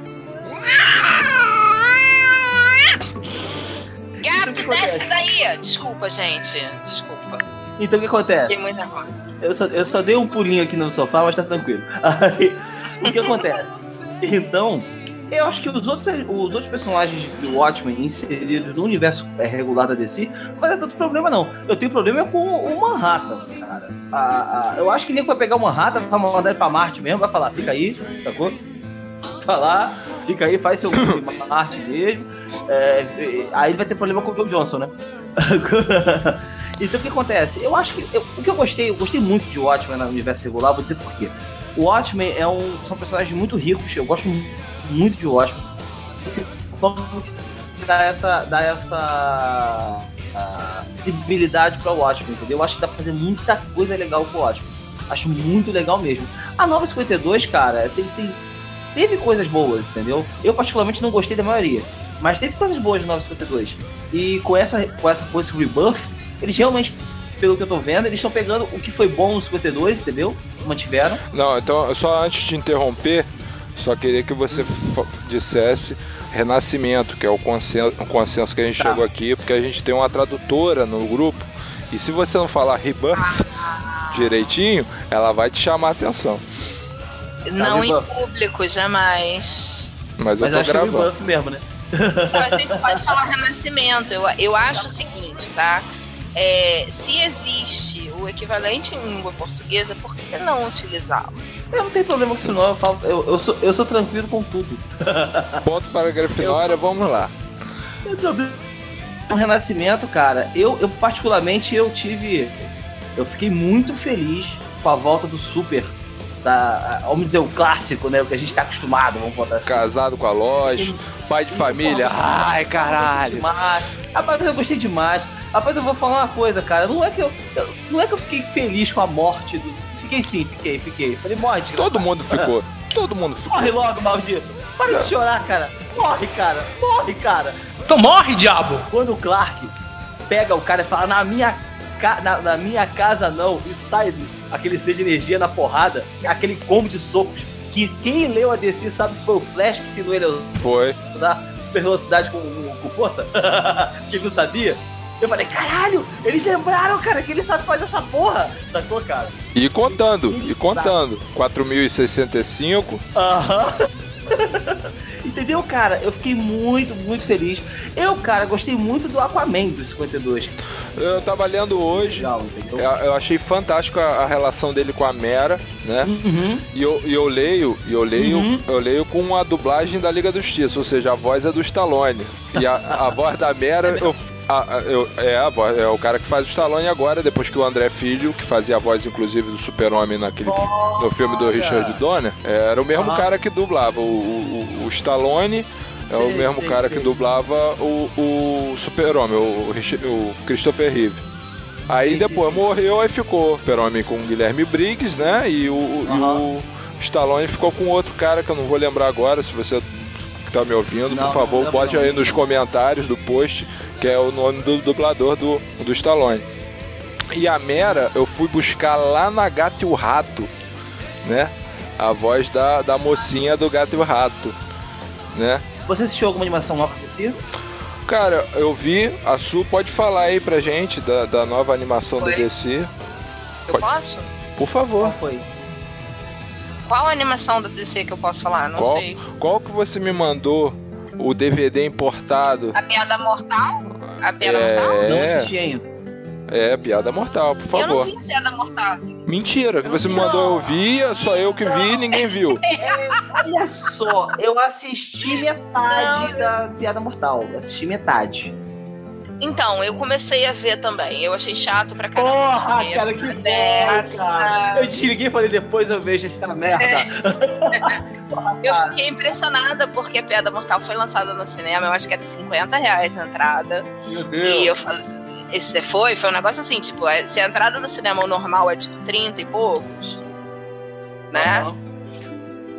Gato, que acontece? desce daí! Desculpa, gente. Desculpa. Então o que acontece? Fiquei muito nervosa. Eu só, eu só dei um pulinho aqui no sofá, mas tá tranquilo. Aí, o que acontece? Então, eu acho que os outros, os outros personagens do Watchmen inseridos no universo é, regular da DC não vai ter tanto problema, não. Eu tenho problema com o Manhattan, cara. A- a- eu acho que nem vai pegar o Manhattan, vai mandar ele pra Marte mesmo, vai falar, fica aí, sacou? Falar, fica aí, faz seu Marte mesmo. É, aí vai ter problema com o Joe Johnson, né? Então o que acontece? Eu acho que. eu- o que eu gostei, eu gostei muito de Watchmen no universo regular, vou dizer por quê. O Watchmen é um, são personagens muito ricos, eu gosto mu- muito de Watchmen. Esse comics dá essa. dá essa. ah, visibilidade pra Watchmen, entendeu? Eu acho que dá pra fazer muita coisa legal com o Watchmen. Acho muito legal mesmo. A nova 52, cara, tem, tem- teve coisas boas, entendeu? Eu particularmente não gostei da maioria. Mas teve coisas boas no 952. E com essa, com essa coisa com o Rebirth, eles realmente, pelo que eu tô vendo, eles estão pegando o que foi bom no 52, entendeu? Mantiveram. Não, então, só antes de interromper, só queria que você dissesse Renascimento, que é o consenso, o consenso que a gente Tá. chegou aqui, porque a gente tem uma tradutora no grupo, e se você não falar Rebirth direitinho, ela vai te chamar a atenção. Não em Rebirth. público, jamais. Mas eu Mas eu tô acho que é gravando. Mesmo, né? Então, a gente pode falar renascimento. Eu, eu acho o seguinte, tá? É, se existe o equivalente em língua portuguesa, por que não utilizá-lo? Eu não tenho problema com isso não, eu, falo, eu, eu, sou, eu sou tranquilo com tudo. Ponto para a Grifinória, vamos lá. O Renascimento, cara, eu, eu particularmente eu tive. Eu fiquei muito feliz com a volta do Super. Da, vamos dizer, o clássico, né? O que a gente tá acostumado, vamos botar assim. Casado com a loja, pai de família. Ai, caralho. Demais. Rapaz, eu gostei demais. Rapaz, eu vou falar uma coisa, cara. Não é que eu, eu- não é que eu fiquei feliz com a morte do. Fiquei sim, fiquei, fiquei. Falei, morre, desgraçado. Todo mundo ficou. Todo mundo ficou. Morre logo, maldito. Para de chorar, cara. Morre, cara. Morre, cara. Então morre, diabo! Quando o Clark pega o cara e fala, na minha, na, na minha casa não, e sai aquele ser de energia na porrada, aquele combo de socos, que quem leu a DC sabe que foi o Flash que ensinou ele a Foi. usar super velocidade com, com força, que ele não sabia. Eu falei, caralho, eles lembraram, cara, que ele sabe fazer essa porra. Sacou, cara? E contando, e contando. 4065. Aham. Entendeu, cara? Eu fiquei muito, muito feliz. Eu, cara, gostei muito do Aquaman do 52. Eu tava lendo hoje. Legal, entendeu? Eu, achei fantástico a, a relação dele com a Mera, né? Uhum. E eu, e eu leio, e eu leio, Uhum. eu leio com a dublagem da Liga da Justiça, ou seja, a voz é do Stallone. E a, a voz da Mera, eu, a- a- eu- é a voz, é o cara que faz o Stallone agora, depois que o André Filho, que fazia a voz inclusive do Super-Homem naquele no filme do. Richard Donner, era o mesmo Aham. cara que dublava o, o, o Stallone. É o mesmo sei, cara sei. que dublava o, o Super-Homem, o, o Christopher Reeve. Aí depois morreu, aí ficou o Super-Homem com o Guilherme Briggs, né? E o, e Aham. o Stallone ficou com outro cara que eu não vou lembrar agora, se você que tá me ouvindo, Não, por favor, lembro bote aí nos comentários do post, que é o nome do dublador do, do Stallone. E a Mera, eu fui buscar lá na Gato e o Rato, né? A voz da, da mocinha do Gato e o Rato, né? Você assistiu alguma animação nova desse? Cara, eu vi, a Su pode falar aí pra gente da, da nova animação do Oi. DC, Eu Pode. posso? por favor. Qual foi? Qual animação da DC que eu posso falar? Não Qual? sei. Qual que você me mandou o DVD importado? A Piada Mortal? A Piada É. Mortal? Não assisti ainda. É, piada mortal, por Eu não favor. vi Piada Mortal. Mentira, que você me mandou eu vi, só eu que vi e ninguém viu. Olha só, eu assisti metade da Piada Mortal. Eu assisti metade. Então, eu comecei a ver também. Eu achei chato pra caramba. Porra, porque cara, que cara. Eu desliguei e falei, depois eu vejo esta merda. Eu fiquei impressionada porque a Piada Mortal foi lançada no cinema. Eu acho que era 50 reais a entrada. Meu E eu falei. Esse foi, foi um negócio assim, tipo, é- se a entrada do cinema normal é tipo 30 e poucos, né? Aham.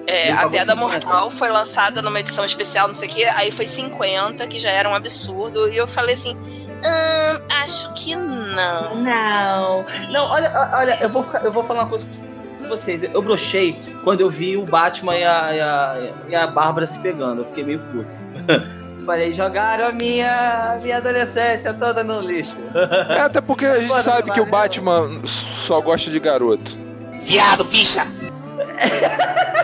É, a Piada 50. Mortal foi lançada numa edição especial, não sei o que, aí foi 50, que já era um absurdo, e eu falei assim, "Hum, acho que não. Não. Não, olha, olha, eu vou, ficar- eu vou falar uma coisa com vocês. Eu brochei quando eu vi o Batman e a, e a, e a Bárbara se pegando. Eu fiquei meio puto. Falei, jogaram a minha, a minha adolescência toda no lixo. É, até porque a gente Puta sabe que o. Batman só gosta de garoto. Viado, bicha!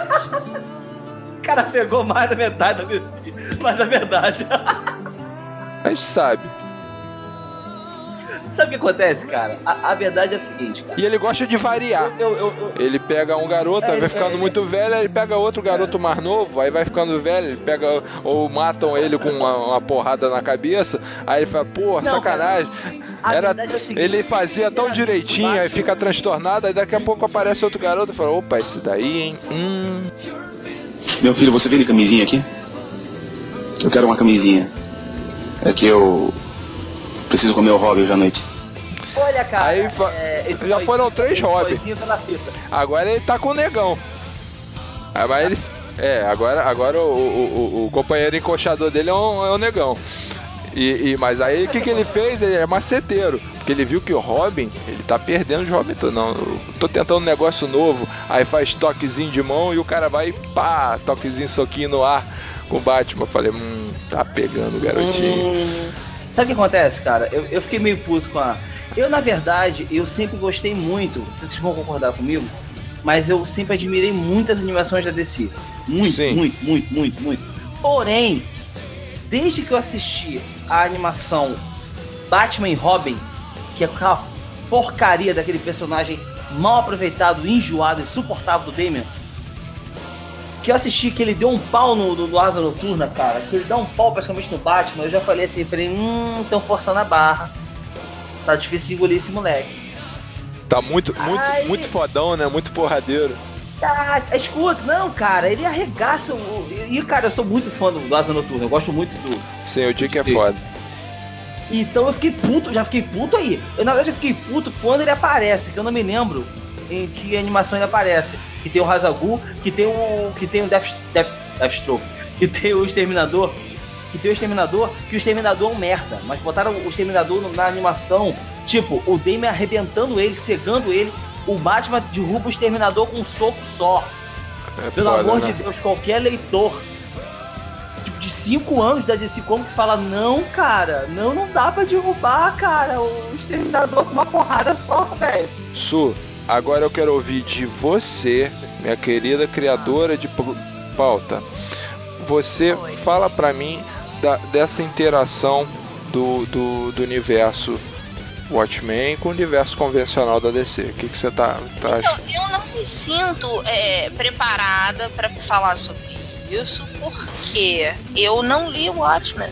O cara pegou mais da metade da DC. Mas é verdade. A gente sabe. Sabe o que acontece, cara? A, a verdade é a seguinte, cara. E ele gosta de variar. Eu, eu, eu, Ele pega um garoto, aí É, vai ficando é, muito velho, aí ele pega outro garoto mais novo, aí vai ficando velho, ele pega. Ou matam ele com uma, uma porrada na cabeça, aí ele fala, pô, sacanagem. a Era, é a seguinte, ele fazia tão Batman- direitinho, aí fica transtornado, aí daqui a pouco aparece outro garoto e fala, opa, esse daí, hein? Hum. Meu filho, você vende camisinha aqui? Eu quero uma camisinha. É que eu preciso comer o hobby hoje à noite. Olha, cara. Aí é, esse já boizinho- foram três hobbies. tá. Agora ele tá com o negão. Ah, mas ele. É, agora, agora o, o, o- o companheiro encoxador dele é um, é um negão. E, e- mas aí o que, que ele fez? Ele é maceteiro. Porque ele viu que o Robin, ele tá perdendo os Robin. Tô, não, eu tô tentando um negócio novo. Aí faz toquezinho de mão e o cara vai pá, toquezinho, soquinho no ar com o Batman. Eu falei, hum, tá pegando o garotinho. Hum, Sabe o que acontece, cara? Eu, eu fiquei meio puto com a. Eu, na verdade, eu sempre gostei muito. Vocês vão concordar comigo? Mas eu sempre admirei muitas animações da DC. Muito, Sim. muito, muito, muito, muito. Porém, desde que eu assisti a animação Batman e Robin, que é aquela porcaria daquele personagem mal aproveitado, enjoado, insuportável do Damian, que eu assisti que ele deu um pau no, no, no Asa Noturna, cara, que ele dá um pau praticamente no Batman, eu já falei assim, falei, hum, tão forçando a barra. Tá difícil de engolir esse moleque. Tá muito, muito, Ai. muito fodão, né? Muito porradeiro. Ah, escuta, não, cara, ele arregaça o. E, cara, eu sou muito fã do Asa Noturna, eu gosto muito do. Sim, o Dick é foda. Então eu fiquei puto, já fiquei puto aí. Eu, na verdade, eu fiquei puto quando ele aparece, que eu não me lembro em que animação ele aparece. Que tem o Hazagul, que tem o. que tem o Death, Death, Deathstroke, que tem o Exterminador. Que tem o Exterminador, que o Exterminador é um merda. Mas botaram o Exterminador na animação, tipo, o Damien arrebentando ele, cegando ele. O Batman derruba o Exterminador com um soco só. É Pelo foda, amor né? de Deus, qualquer leitor tipo, de 5 anos da DC Comics fala: Não, cara, não, não dá pra derrubar, cara, o exterminador com uma porrada só, velho. Su, agora eu quero ouvir de você, minha querida criadora de pau- pauta. Você Oi. fala pra mim da- dessa interação do, do, do universo Watchmen com o universo convencional da DC. O que, que você tá, tá Então, achando? eu não me sinto é, preparada pra falar sobre isso, porque eu não li o Watchmen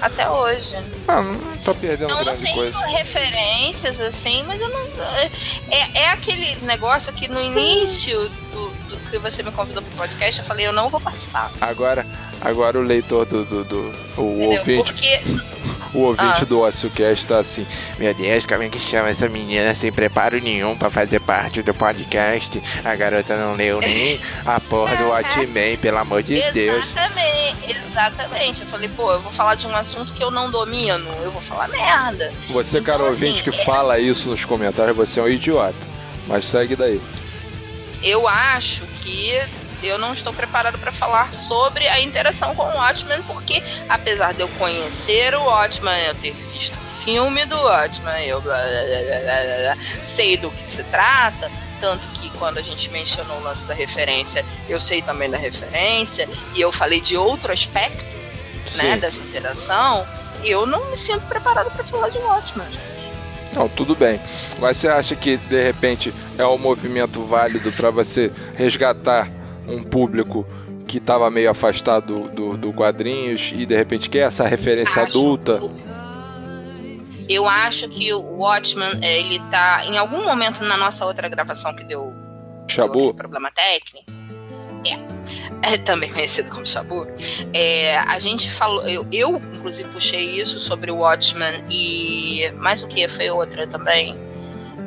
até hoje. Ah, não tá perdendo Então, eu não grande tenho coisa. referências assim, mas eu não. É, é aquele negócio que no início do, do que você me convidou pro podcast, eu falei, eu não vou participar. Agora, agora o leitor do. do, do- o Entendeu? ouvinte, Porque o ouvinte Ah. do OcioCast tá assim. Meu Deus, como é que chama essa menina sem preparo nenhum pra fazer parte do podcast? A garota não leu nem a porra do Watchmen, pelo amor de Deus. Exatamente, exatamente. Eu falei, pô, eu vou falar de um assunto que eu não domino, eu vou falar merda. Você, cara Então, ouvinte, assim, que é- fala isso nos comentários, você é um idiota. Mas segue daí. Eu acho que eu não estou preparado para falar sobre a interação com o Watchmen, porque apesar de eu conhecer o Watchmen, eu ter visto o filme do Watchmen, eu blá, blá, blá, sei do que se trata, tanto que quando a gente mencionou o lance da referência, eu sei também da referência, e eu falei de outro aspecto né, dessa interação, eu não me sinto preparado para falar de Watchmen, gente. Não, tudo bem. Mas você acha que de repente é um movimento válido pra você resgatar um público que estava meio afastado do, do quadrinhos e de repente quer essa referência Acho- adulta? Eu acho que o Watchman, eh, ele tá. Em algum momento na nossa outra gravação que deu, Chabu? problema técnico. É. é também conhecido como Shabu. É, a gente falou. Eu, eu, inclusive, puxei isso sobre o Watchman e. Mais o que? Foi outra também.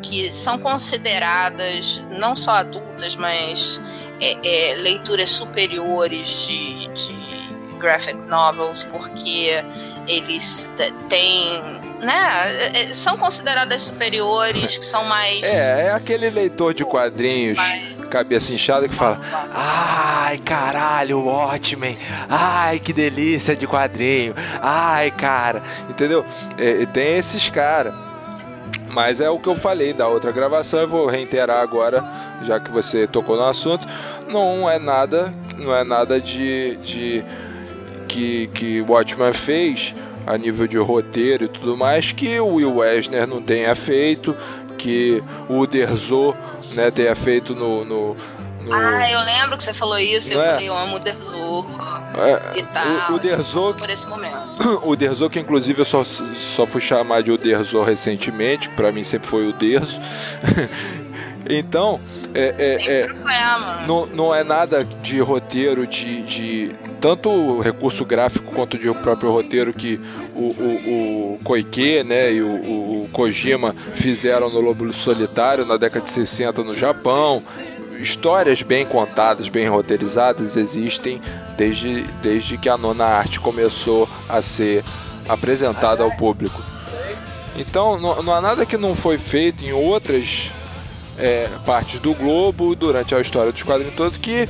Que são consideradas não só adultas, mas é, é, leituras superiores de, de graphic novels, porque eles têm. Né, é, são consideradas superiores, que são mais. É, é aquele leitor de quadrinhos, mais cabeça inchada, que fala: Ai, caralho, Watchmen. Ai, que delícia de quadrinho. Ai, cara. Entendeu? É, tem esses caras. Mas é o que eu falei da outra gravação, eu vou reiterar agora, já que você tocou no assunto. Não é nada, não é nada de, de que que Watchman fez a nível de roteiro e tudo mais que o Will Eisner não tenha feito, que o Derzo né, tenha feito no, no, no- Ah, eu lembro que você falou isso, eu Não é? falei, eu amo o Derzo é, e tal. o, o por esse momento. o Derzo, que inclusive eu só, só fui chamar de o Derzo recentemente, pra mim sempre foi o Derzo. então, é, é, é, não, não é nada de roteiro, de, de tanto recurso gráfico quanto de o próprio roteiro que o, o, o Koike né, e o, o Kojima fizeram no Lobo Solitário na década de 60 no Japão. Histórias bem contadas, bem roteirizadas existem desde, desde que a nona arte começou a ser apresentada ao público. Então, não, não há nada que não foi feito em outras é, partes do globo durante a história dos quadrinhos todos que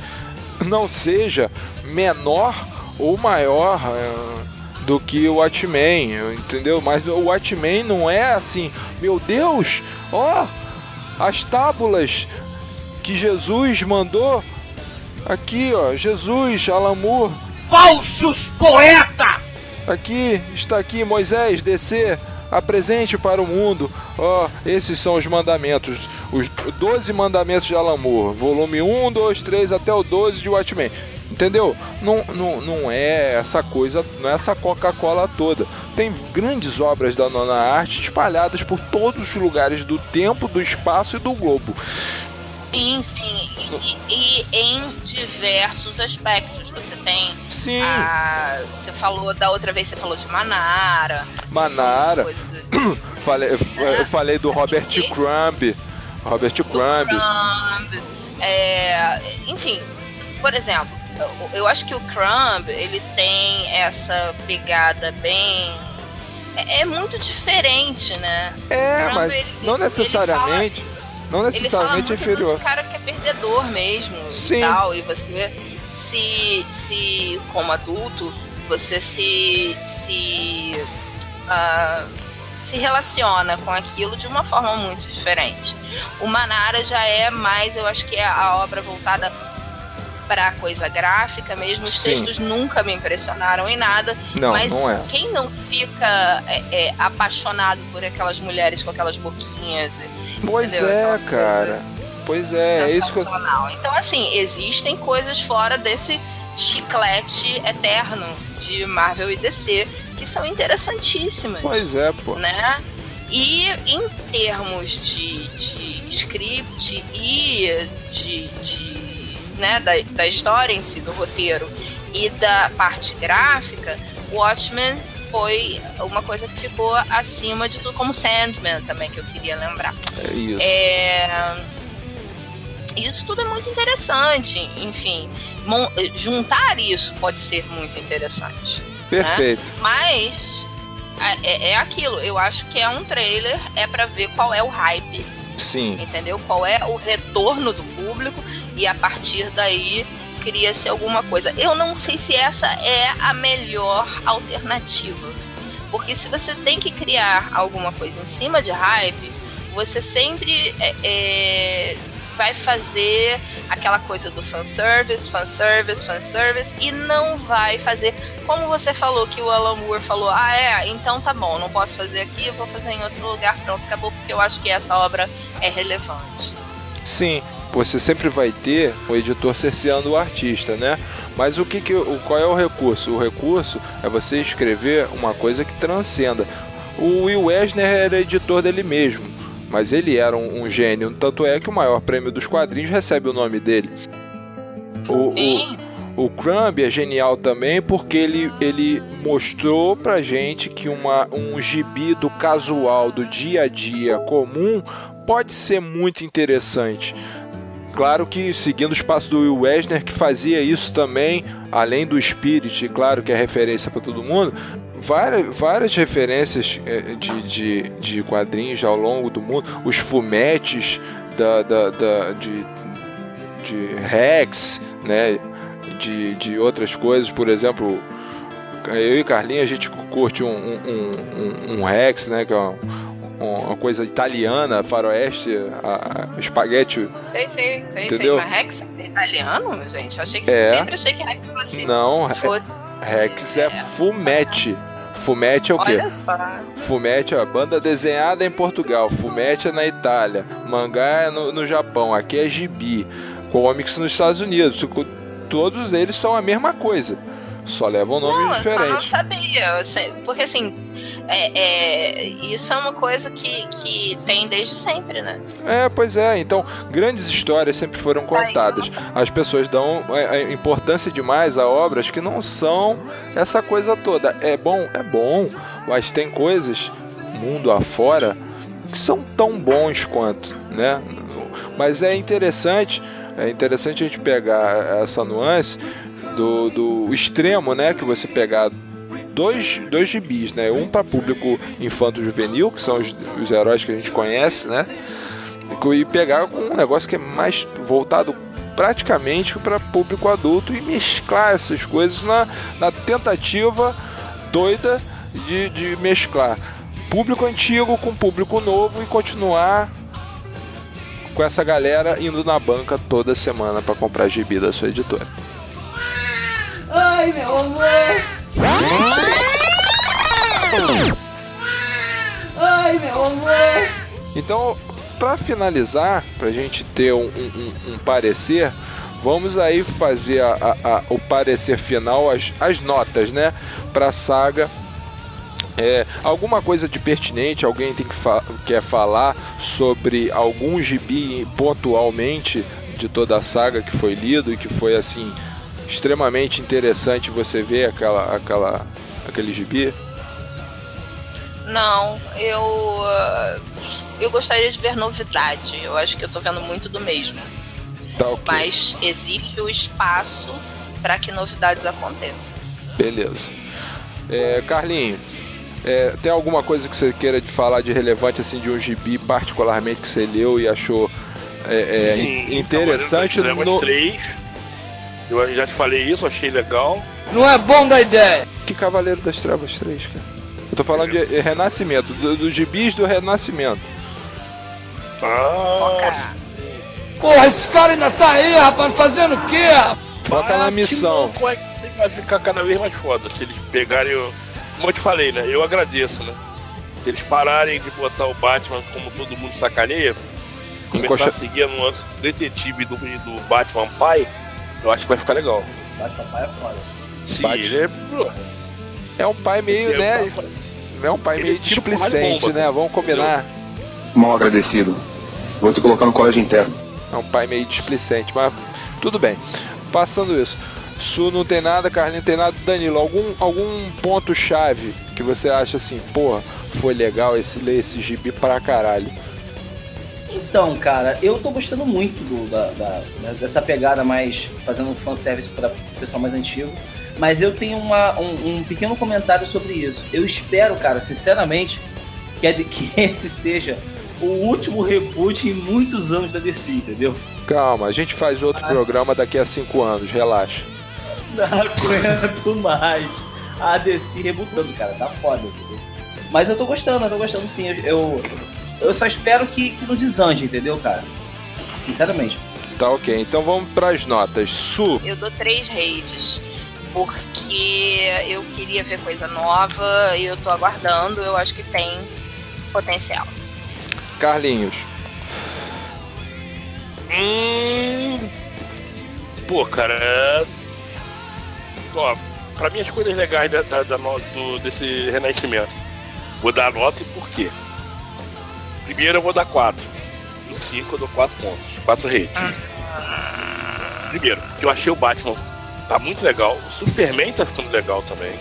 não seja menor ou maior é, do que o Watchmen, entendeu? Mas o Watchmen não é assim, meu Deus, ó, as tábulas que Jesus mandou aqui, ó, Jesus, Alamur, falsos poetas! Aqui, está aqui Moisés, descer, apresente para o mundo. Ó, oh, esses são os mandamentos, os 12 mandamentos de Alan Moore, volume 1, 2, 3 até o 12 de Watchmen. Entendeu? Não, não, não é essa coisa, não é essa Coca-Cola toda. Tem grandes obras da nona arte espalhadas por todos os lugares do tempo, do espaço e do globo. Sim, sim. E, e, em diversos aspectos. Você tem. Sim. A, você falou da outra vez, você falou de Manara. Manara. falei, né? Eu falei do Robert e, Crumb. Robert Crumb. Crumb. É, enfim, por exemplo, eu, eu acho que o Crumb ele tem essa pegada bem é, é muito diferente, né? É, mas ele, não necessariamente. Não necessariamente ele fala inferior. O cara que é perdedor mesmo Sim. e tal. E você se, se como adulto, você se. se uh, se relaciona com aquilo de uma forma muito diferente. O Manara já é mais, eu acho que é a obra voltada para coisa gráfica mesmo. Os Sim. textos nunca me impressionaram em nada. Não, mas não é. quem não fica é, é, apaixonado por aquelas mulheres com aquelas boquinhas? Pois entendeu? é, cara. Pois é, é isso que eu... Então, assim, existem coisas fora desse chiclete eterno de Marvel e DC que são interessantíssimas. Pois é, pô. Né? E em termos de, de script e de, de né, da, da história em si, do roteiro e da parte gráfica, Watchmen foi uma coisa que ficou acima de tudo, como Sandman também, que eu queria lembrar. É isso. É... Isso tudo é muito interessante, enfim. Juntar isso pode ser muito interessante. Né? Perfeito. Né? Mas é, é aquilo, eu acho que é um trailer, é para ver qual é o hype Sim. Entendeu? Qual é o retorno do público e a partir daí cria-se alguma coisa. Eu não sei se essa é a melhor alternativa. Porque se você tem que criar alguma coisa em cima de hype, você sempre é, é, vai fazer aquela coisa do fanservice, fanservice, fanservice, e não vai fazer como você falou que o Alan Moore falou, ah é, então tá bom, não posso fazer aqui, vou fazer em outro lugar, pronto, acabou, porque eu acho que essa obra é relevante. Sim, você sempre vai ter o editor cerceando o artista, né? Mas o que, que o, qual é o recurso? O recurso é você escrever uma coisa que transcenda. O Will Eisner era editor dele mesmo, mas ele era um, um gênio, tanto é que o maior prêmio dos quadrinhos recebe o nome dele. O, Sim. O, o Crumb é genial também porque ele, ele mostrou pra gente que uma, um gibi do casual, do dia a dia comum, pode ser muito interessante. Claro que seguindo os passos do Will Eisner, que fazia isso também, além do Spirit, claro que é referência para todo mundo, várias, várias referências eh, de, de, de quadrinhos ao longo do mundo, os fumetes da, da, da de, de Rex, né? De, de outras coisas, por exemplo, eu e Carlinhos a gente curte um, um, um, um Rex, né? Que é uma coisa italiana, faroeste, a, a espaguete. Sei, sei, sei, entendeu? sei. Mas Rex é italiano, gente? Eu achei que é. sempre achei que Rex fosse. Não, fosse... Rex é, é fumete. Fumete é o quê? Olha só. Fumete é banda desenhada em Portugal, Fumete é na Itália, mangá é no, no Japão, aqui é gibi, comics nos Estados Unidos. Todos eles são a mesma coisa, só levam nomes não, diferentes. Eu só não sabia, porque assim, é, é, isso é uma coisa que, que tem desde sempre, né? É, pois é. Então, grandes histórias sempre foram contadas. As pessoas dão é, é, importância demais a obras que não são essa coisa toda. É bom, é bom, mas tem coisas, mundo afora, que são tão bons quanto, né? Mas é interessante, é interessante a gente pegar essa nuance do, do extremo, né? Que você pegar dois, dois gibis, né? Um para público infanto-juvenil, que são os, os heróis que a gente conhece, né? E pegar com um negócio que é mais voltado praticamente para público adulto e mesclar essas coisas na, na tentativa doida de, de mesclar público antigo com público novo e continuar com essa galera indo na banca toda semana para comprar gibi da sua editora. Ai, meu amor! Ai, meu amor! Então, para finalizar, para a gente ter um, um- um parecer, vamos aí fazer a- a- a- o parecer final, as, as notas, né? Para a saga. É, alguma coisa de pertinente, alguém tem que fa- quer falar sobre algum gibi pontualmente de toda a saga que foi lido e que foi assim extremamente interessante você ver aquela, aquela, aquele gibi? Não, eu. Eu gostaria de ver novidade. Eu acho que eu tô vendo muito do mesmo. Tá ok. Mas existe o espaço para que novidades aconteçam. Beleza. É, Carlinho, é, tem alguma coisa que você queira de falar de relevante assim de um gibi particularmente que você leu e achou é, é, in- interessante das no 3. Eu já te falei isso, achei legal. Não é bom da ideia! que Cavaleiro das Trevas 3, cara? Eu tô falando de é, Renascimento, do- dos gibis do Renascimento. Ah, Focar. Porra, esse cara ainda tá aí, rapaz, fazendo o quê? Foca na missão. Como é que vai ficar cada vez mais foda se eles pegarem o. Como eu te falei, né? Eu agradeço, né? Se eles pararem de botar o Batman como todo mundo sacaneia, começar Encoxa- a seguir no lance detetive do, do Batman pai, eu acho que vai ficar legal. Baixo papai é foda. Sim, Bate. ele é. É um pai meio, ele né? é- É um pai Ele meio displicente, né? Vamos combinar. Mal agradecido. Vou te colocar no colégio interno. É um pai meio displicente, mas tudo bem. Passando isso. Su não tem nada, Carlinho não tem nada. Danilo, algum, algum ponto-chave que você acha assim, porra, foi legal esse ler esse gibi pra caralho. Então, cara, eu tô gostando muito do- da, da- dessa pegada mais fazendo um fanservice para o pessoal mais antigo. Mas eu tenho uma- um, um pequeno comentário sobre isso. Eu espero, cara, sinceramente, que, de- que esse seja o último reboot em muitos anos da DC, entendeu? Calma, a gente faz outro programa daqui a cinco anos, relaxa. Não aguento mais. A DC rebutando, cara, tá foda, entendeu? Mas eu tô gostando, eu tô gostando sim. Eu, eu, eu só espero que, que não desande, entendeu, cara? Sinceramente. Tá ok, então vamos pras notas. Su, Eu dou três redes. Porque eu queria ver coisa nova e eu tô aguardando. Eu acho que tem potencial. Carlinhos, Hum. Pô, cara. Ó, pra mim as coisas legais da, da- da do- desse renascimento. Vou dar nota e por quê? Primeiro eu vou dar 4. No 5 eu dou 4 pontos. 4 redes. Primeiro, porque eu achei o Batman tá muito legal. O Superman tá ficando legal também.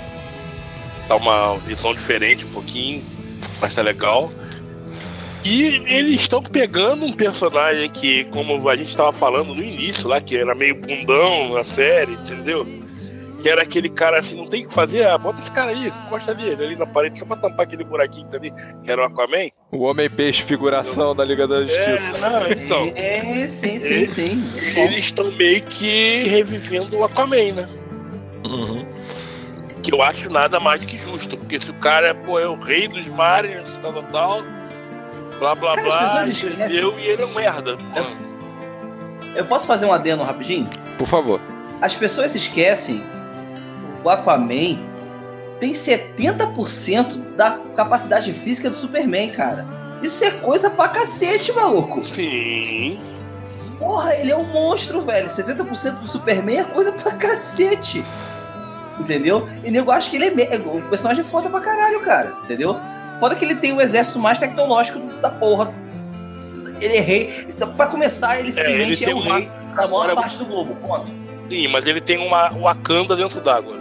Tá uma visão diferente um pouquinho, mas tá legal. E eles estão pegando um personagem que, como a gente tava falando no início lá, que era meio bundão na série, entendeu? Que era aquele cara assim, não tem o que fazer, ah, bota esse cara aí, encosta dele ali na parede só pra tampar aquele buraquinho que tá ali, que era o Aquaman. o Homem-Peixe, figuração da Liga da Justiça. É, não, então. É, sim, sim, Ele- sim. Eles estão meio que revivendo o Aquaman, né? Uhum. Que eu acho nada mais do que justo, porque se o cara pô, é o rei dos mares, tal, tal, tal, blá blá Cara, as blá, pessoas esquecem. entendeu? E ele é um merda. pô. Eu posso fazer um adeno rapidinho? Por favor. As pessoas esquecem o Aquaman tem 70% da capacidade física do Superman, cara. Isso é coisa pra cacete, maluco. Sim. Porra, ele é um monstro, velho. 70% do Superman é coisa pra cacete. Entendeu? E nego acha que ele é. me- O personagem é foda pra caralho, cara. Entendeu? Foda que ele tem o exército mais tecnológico da porra. Ele é rei. Pra começar, ele simplesmente é, tem o uma- rei da maior parte do globo. Ponto. Sim, mas ele tem uma Wakanda dentro d'água.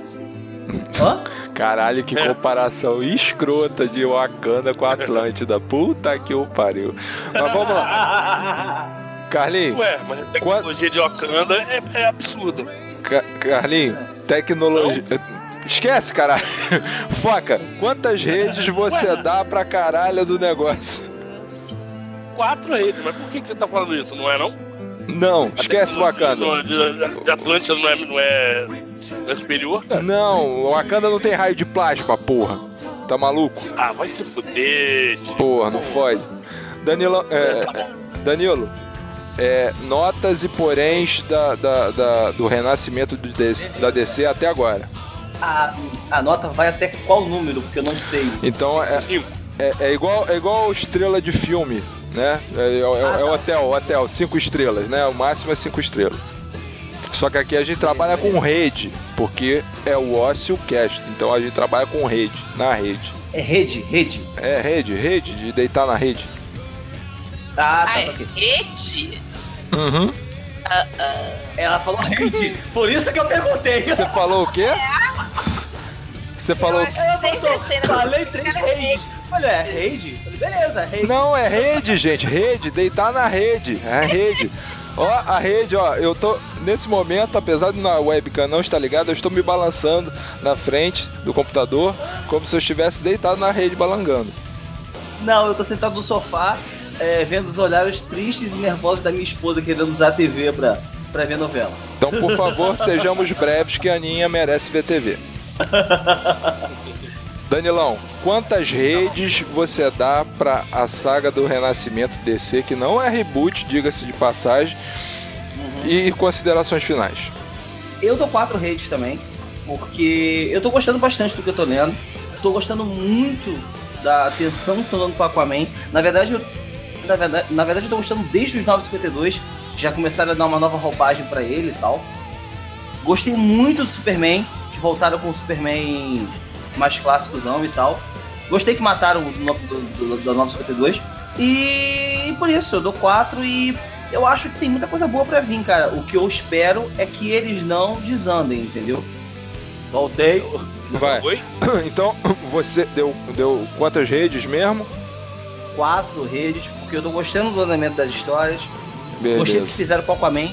Hã? Caralho, que É. comparação escrota de Wakanda com a Atlântida. Puta que o pariu. Mas vamos lá. Carlinhos, Ué, mas a tecnologia de Wakanda é, é absurda. Ca Carlinhos, tecnologia. Esquece, caralho. Foca, quantas redes você dá pra caralho do negócio? Quatro redes, mas por que, que você tá falando isso? Não é não? Não, esquece Wakanda. Atlântida não é, não, é, não é superior, cara? Não, Wakanda não tem raio de plasma, porra. Tá maluco? Ah, vai se fuder. tio. Porra, não fode. Danilo, é, Danilo, é, notas e poréns da, da, da- do renascimento do DC da DC até agora. A, a nota vai até qual número? Porque eu não sei. Então é, é, é igual, é igual estrela de filme, né? É, é- é- é o hotel, o hotel, cinco estrelas, né? O máximo é cinco estrelas. Só que aqui a gente trabalha com rede, porque é o ócio cast. Então a gente trabalha com rede, na rede. É rede, rede. É rede, rede, de deitar na rede. Ah, Ah, tá, é tá, ok. rede? Uhum. Ela falou rede. Por isso que eu perguntei. Você falou o quê? Você falou. Eu falei três Era redes. Olha, é rede? Falei, beleza, rede. Não, é rede, gente. Rede, deitar na rede. É rede. Ó, a rede, ó, eu tô. Nesse momento, apesar de na webcam não estar ligada, eu estou me balançando na frente do computador, como se eu estivesse deitado na rede balangando. Não, eu tô sentado no sofá, é, vendo os olhares tristes e nervosos da minha esposa querendo usar a TV pra, pra ver novela. Então, por favor, sejamos breves que a Aninha merece ver TV. Danilão, quantas redes você dá pra a saga do Renascimento DC, que não é reboot, diga-se de passagem, e considerações finais? Eu dou quatro redes também, porque eu tô gostando bastante do que eu tô lendo. Tô gostando muito da atenção que tô dando pro Aquaman. Na verdade, eu, na verdade, na verdade eu tô gostando desde os 952. Já começaram a dar uma nova roupagem pra ele e tal. Gostei muito do Superman, que voltaram com o Superman mais clássicozão e tal. Gostei que mataram o no- do, do, do 952. E por isso, eu dou 4 e eu acho que tem muita coisa boa pra vir, cara. O que eu espero é que eles não desandem, entendeu? Voltei. Vai. Oi? Então, você deu, deu quantas redes mesmo? Quatro redes, porque eu tô gostando do andamento das histórias. Gostei do Beleza. que fizeram com o Aquaman.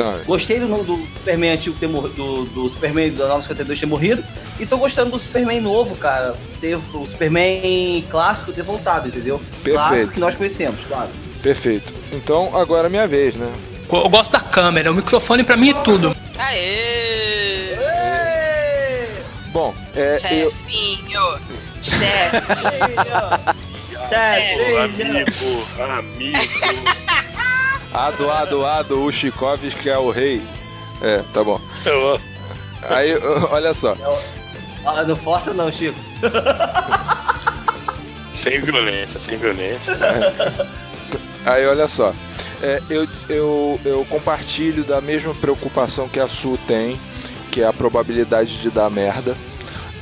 Não, Gostei do, do Superman antigo ter morrido, do, do Superman da 952 ter morrido. E tô gostando do Superman novo, cara. Ter, o Superman clássico ter voltado, entendeu? Clássico que nós conhecemos, claro. perfeito. Então, agora é minha vez, né? Eu gosto da câmera, o microfone pra mim é tudo. Aê! Bom, é, eu, Chefinho! Chefe! É, Ô, amigo, amigo. Ado, Ado, Ado, o Chikovski é o rei. É, tá bom. Eu- Aí, olha só. Ah, não força não, Chico. Sem violência, sem violência. Aí, olha só. É, eu, eu, eu compartilho da mesma preocupação que a Su tem, que é a probabilidade de dar merda.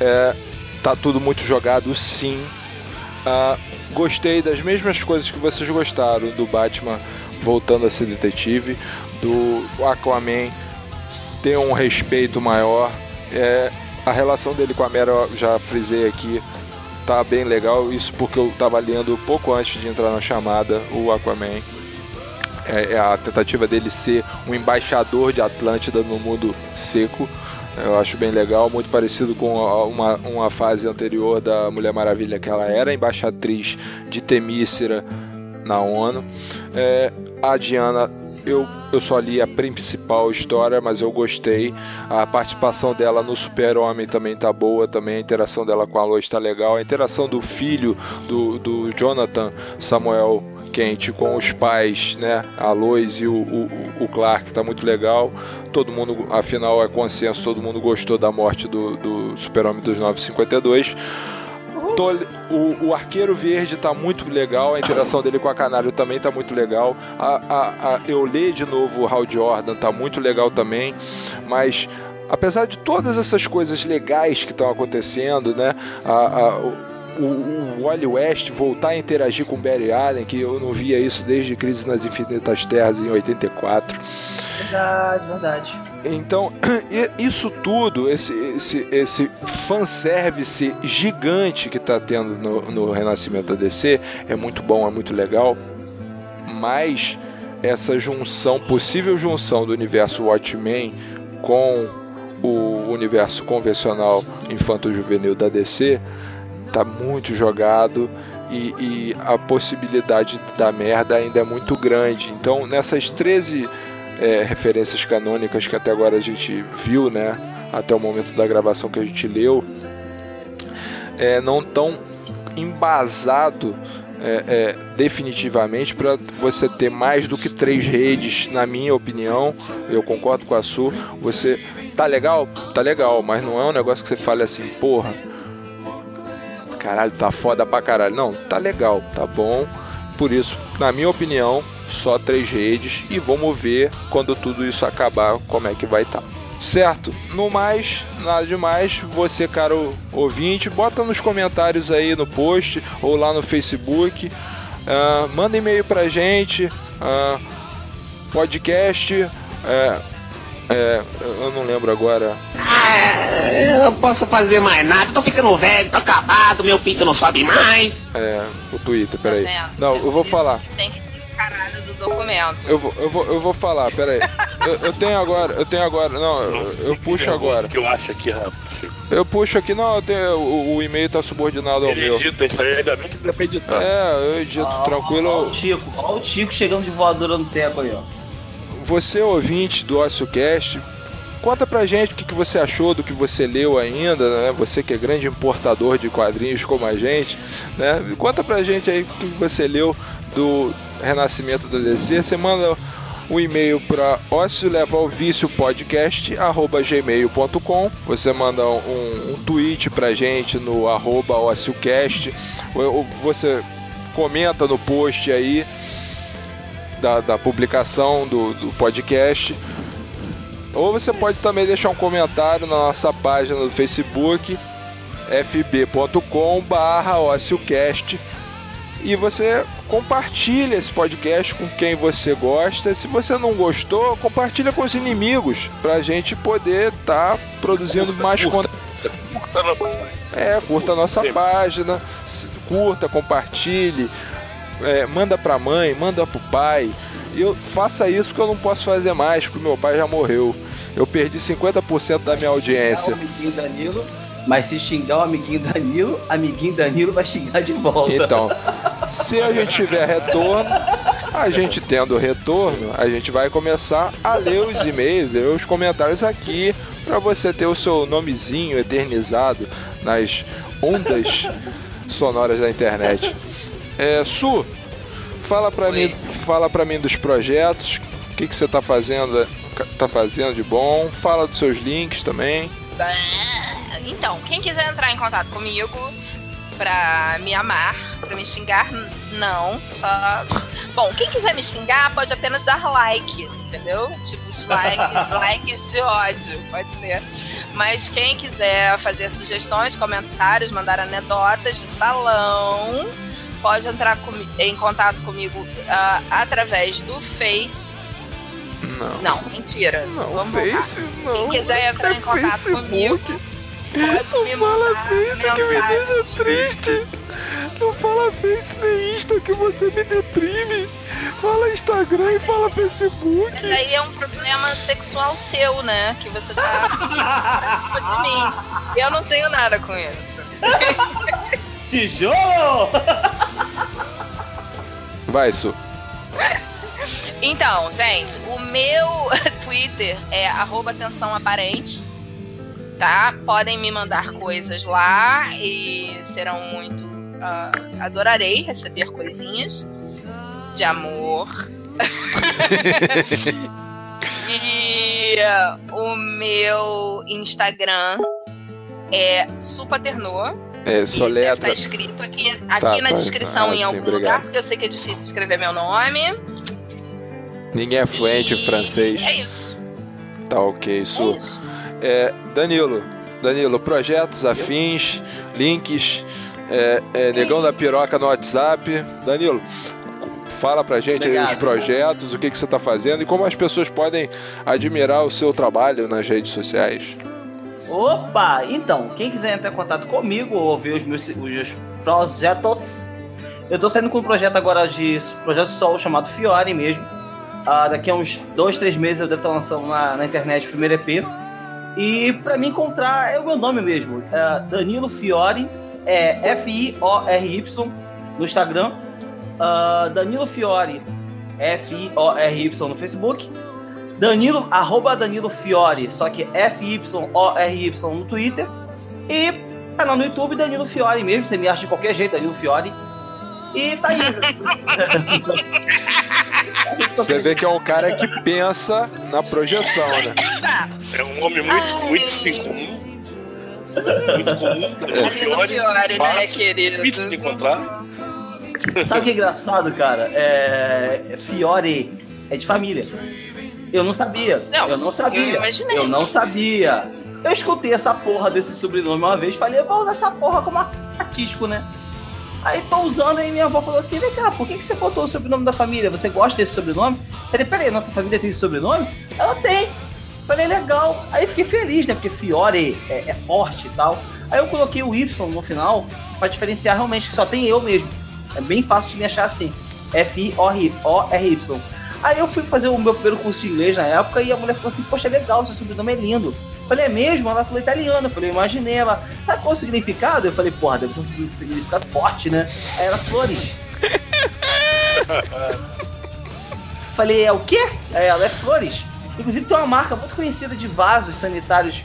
É, tá tudo muito jogado, sim. Ah, gostei das mesmas coisas que vocês gostaram do Batman voltando a ser detetive, do Aquaman ter um respeito maior. É, a relação dele com a Mera, já frisei aqui, tá bem legal. Isso porque eu tava lendo pouco antes de entrar na chamada o Aquaman. É, é a tentativa dele ser um embaixador de Atlântida no mundo seco. Eu acho bem legal, muito parecido com uma, uma fase anterior da Mulher Maravilha, que ela era embaixatriz de Temícera na ONU. É, a Diana, eu, eu só li a principal história, mas eu gostei. A participação dela no Super-Homem também tá boa, também a interação dela com a Lois tá legal. A interação do filho do, do Jonathan Samuel Kent com os pais, né? A Lois e o, o, o Clark tá muito legal. Todo mundo, afinal, é consenso, todo mundo gostou da morte do, do Super-Homem dos 952. Tô- o, o Arqueiro Verde tá muito legal, a interação dele com a Canário também tá muito legal. A, a, a- eu li de novo o Hal Jordan, tá muito legal também. Mas apesar de todas essas coisas legais que estão acontecendo, né? O, o Wally West voltar a interagir com o Barry Allen, que eu não via isso desde Crise nas Infinitas Terras em 84. Verdade, verdade. Então, isso tudo, esse, esse, esse fanservice gigante que tá tendo no, no Renascimento da DC é muito bom, é muito legal, mas essa junção, possível junção do universo Watchmen com o universo convencional infanto-juvenil da DC tá muito jogado e, e a possibilidade da merda ainda é muito grande. Então, nessas 13 é, referências canônicas que até agora a gente viu, né? Até o momento da gravação que a gente leu, é, não tão embasado é, é, definitivamente para você ter mais do que três redes, na minha opinião. Eu concordo com a sua. Você tá legal? Tá legal, mas não é um negócio que você fale assim, porra. Caralho, tá foda pra caralho. Não, tá legal, tá bom. Por isso, na minha opinião, só três redes e vamos ver quando tudo isso acabar como é que vai estar. Tá. Certo? No mais, nada demais. Você, caro ouvinte, bota nos comentários aí no post ou lá no Facebook. Uh, manda e-mail pra gente. Uh, podcast. Uh, é, eu não lembro agora. Ah, eu não posso fazer mais nada, tô ficando velho, tô acabado, meu pinto não sobe mais. É, o Twitter, peraí. Tá não, eu vou falar. Tem que caralho do documento. Eu vou, eu vou, eu vou falar, peraí. eu, eu tenho agora, eu tenho agora. Não, eu, eu puxo agora. que eu acho aqui, rapaz. Eu puxo aqui, não, eu tenho, o, o e-mail tá subordinado ao Ele meu. Edita, isso aí ainda bem que dá pra editar. É, eu edito ah, tranquilo. Olha o Tico, olha o Tico chegando de voadora no teco aí, ó. Você, ouvinte do OcioCast, conta pra gente o que, que você achou do que você leu ainda, né? Você que é grande importador de quadrinhos como a gente, né? Conta pra gente aí o que você leu do Renascimento da DC. Você manda um e-mail para ócio leva ao vício podcast gmail.com você manda um, um tweet pra gente no arroba ociocast ou você comenta no post aí da, da publicação do, do podcast. Ou você pode também deixar um comentário na nossa página do Facebook fb.com barra e você compartilha esse podcast com quem você gosta. Se você não gostou, compartilha com os inimigos pra gente poder estar tá produzindo curta, mais conteúdo. Curta a nossa É, curta a nossa Sim. página, curta, compartilhe, é, manda pra mãe, manda pro pai. E eu faça isso porque eu não posso fazer mais, porque meu pai já morreu. Eu perdi 50% da minha audiência. Danilo mas se xingar o amiguinho Danilo, amiguinho Danilo vai xingar de volta. Então, se a gente tiver retorno, a gente tendo retorno, a gente vai começar a ler os e-mails, ler os comentários aqui, para você ter o seu nomezinho eternizado nas ondas sonoras da internet. É, Su, fala para mim, fala para mim dos projetos, o que, que você tá fazendo, tá fazendo de bom, fala dos seus links também. Então, quem quiser entrar em contato comigo pra me amar, pra me xingar, não. Só. Bom, quem quiser me xingar pode apenas dar like, entendeu? Tipo, os likes, likes de ódio, pode ser. Mas quem quiser fazer sugestões, comentários, mandar anedotas de salão, pode entrar com, em contato comigo uh, através do Face. Não. Não, mentira. Não, Vamos Face, voltar. não. Quem quiser entrar é em contato Facebook. comigo Pode me Não fala mandar Face que me deixa triste. Não fala Face nem Insta que você me deprime. Fala Instagram e fala Facebook. Mas aí é um problema sexual seu, né? Que você tá de mim. Eu não tenho nada com isso. Tijolo! Vai, Su. Então, gente, o meu Twitter é arroba atenção aparente tá? Podem me mandar coisas lá e serão muito. Uh, adorarei receber coisinhas de amor. e uh, o meu Instagram é Supaternô. É, só letra. Estar escrito aqui, aqui tá, na tá. descrição ah, em algum lugar, porque eu sei que é difícil escrever meu nome. Ninguém é fluente e... em francês. É isso. Tá ok, isso. É isso. É, Danilo, Danilo, projetos afins, links, é, é, Negão da Piroca no WhatsApp. Danilo, fala pra gente Obrigado. os projetos, o que, que você está fazendo e como as pessoas podem admirar o seu trabalho nas redes sociais. Opa! Então, quem quiser entrar em contato comigo ou ver os meus, os meus projetos, eu tô saindo com um projeto agora de projeto solo chamado Fiore mesmo. Uh, daqui a uns dois, três meses eu devo estar lançando na, na internet o primeiro EP. E para me encontrar é o meu nome mesmo, é Danilo Fiore, é F-I-O-R-Y no Instagram, uh, Danilo Fiore, F-I-O-R-Y no Facebook, Danilo, arroba Danilo Fiore, só que F-Y-O-R-Y no Twitter, e canal no YouTube Danilo Fiore mesmo, você me acha de qualquer jeito, Danilo Fiore. E tá aí. Você vê que é um cara que pensa na projeção, né? É um homem muito, muito comum. Muito comum. Ali no Fiore, né, fácil, querido? Difícil de encontrar. Sabe o que é engraçado, cara? É. Fiore é de família. Eu não sabia. Não, eu não sabia. eu imaginei. Eu não sabia. Eu escutei essa porra desse sobrenome uma vez, falei, eu vou usar essa porra como artístico, né? Aí tô usando, aí minha avó falou assim: vem cá, por que, que você botou o sobrenome da família? Você gosta desse sobrenome? Falei, peraí, nossa família tem sobrenome? Ela tem. Falei, legal. Aí fiquei feliz, né? Porque Fiore é, é forte e tal. Aí eu coloquei o Y no final pra diferenciar realmente que só tem eu mesmo. É bem fácil de me achar assim. F-I-O-R-Y. Aí eu fui fazer o meu primeiro curso de inglês na época e a mulher falou assim: Poxa, legal, seu sobrenome é lindo. Falei, é mesmo? Ela falou italiano. Eu falei, imaginei. Ela, sabe qual é o significado? Eu falei, porra, deve ser um significado forte, né? Aí ela, flores. falei, é o quê? Aí ela, é flores. Inclusive tem uma marca muito conhecida de vasos sanitários.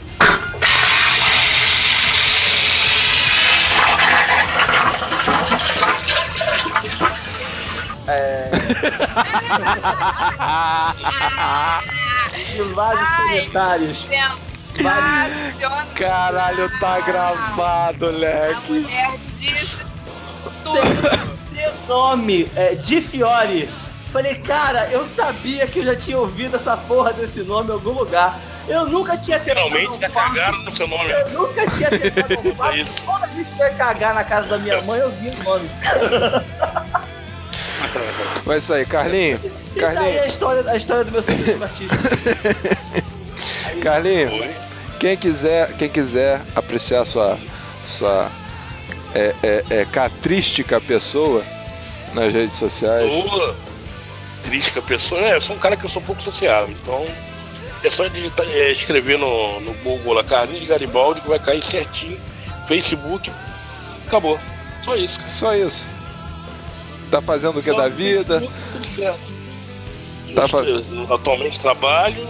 É... de vasos sanitários. Caralho, tá gravado, A leque. mulher disse Tem nome é, de Fiore. Falei, cara, eu sabia que eu já tinha ouvido essa porra desse nome em algum lugar. Eu nunca tinha tentado Finalmente já cagaram no seu nome. Eu nunca tinha tentado um quarto. Isso. Toda vez que eu ia cagar na casa da minha mãe, eu vi o nome. Mas isso aí, Carlinho. E daí a Carlinho, história, a história do meu sobrinho artístico. Carlinho, quem quiser, quem quiser apreciar sua, sua é, é, é, catrística pessoa nas redes sociais, Ô, triste que a pessoa. É, eu sou um cara que eu sou um pouco sociável, então. É só digitar, é, escrever no, no Google lá, Carlinhos de Garibaldi, que vai cair certinho. Facebook, acabou. Só isso, cara. só isso. Tá fazendo o que da vida Facebook, Tudo certo. Tá fa- atualmente trabalho,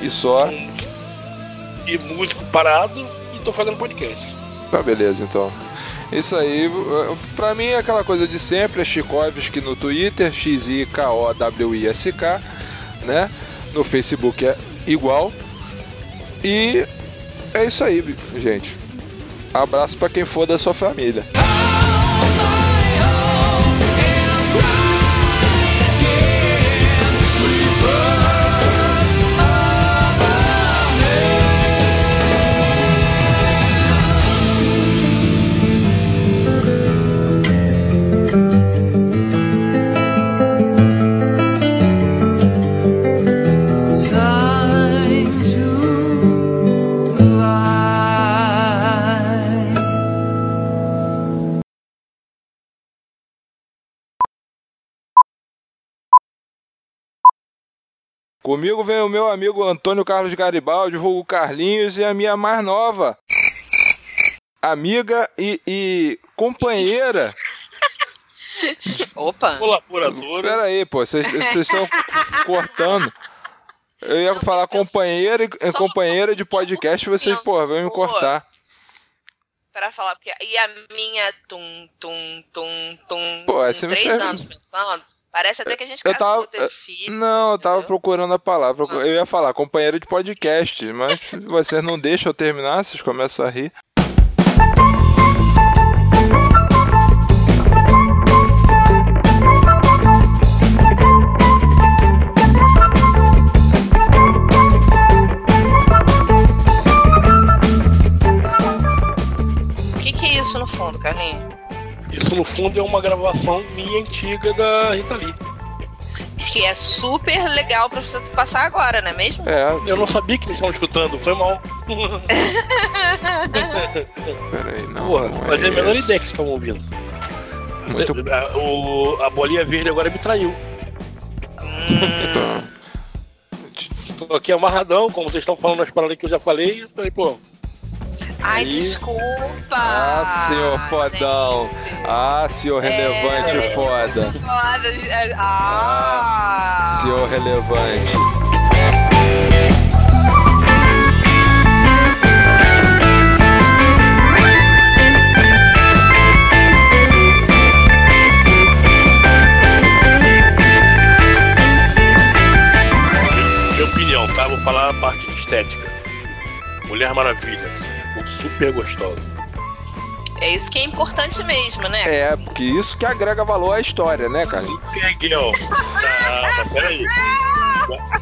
e só. E músico parado e tô fazendo podcast. Tá beleza, então. Isso aí, pra mim é aquela coisa de sempre, é Chikovski no Twitter, X-I-K-O-W-I-S-K, né? No Facebook é igual. E é isso aí, gente. Abraço pra quem for da sua família. Comigo vem o meu amigo Antônio Carlos Garibaldi, vulgo Carlinhos, e a minha mais nova amiga e, e companheira. Opa. Colaboradora. Pera aí, pô, vocês estão cortando. Eu ia falar companheira e companheira de podcast, vocês, pô, vão me cortar. Pra falar, porque. E a minha tum, tum, tum, tum. Pô, tum, essa três você- anos pensando. Parece até que a gente Eu tava. teve filho. Não, eu tava entendeu? procurando a palavra. Eu ia falar companheiro de podcast, mas vocês não deixam eu terminar, vocês começam a rir. O que, que é isso no fundo, Carlinhos? Isso no fundo é uma gravação minha antiga da Rita Lee. Que é super legal pra você passar agora, não é mesmo? É, Eu não sabia que eles estavam escutando, foi mal. peraí, não. Porra, não é mas é a menor ideia que vocês estavam ouvindo. Muito A, o- a bolinha verde agora me traiu. Tá. Tô aqui amarradão, como vocês estão falando as paradas que eu já falei. Eu falei, pô, Ai, Aí... desculpa! Ah, senhor fodão! Ah, senhor é, relevante é, foda! foda. É, ah. ah, senhor relevante! Minha opinião, tá? Vou falar a parte estética. Mulher Maravilha Super gostosa. É isso que é importante mesmo, né? É, porque isso que agrega valor à história, né, cara? Miguel. Ah, mas peraí.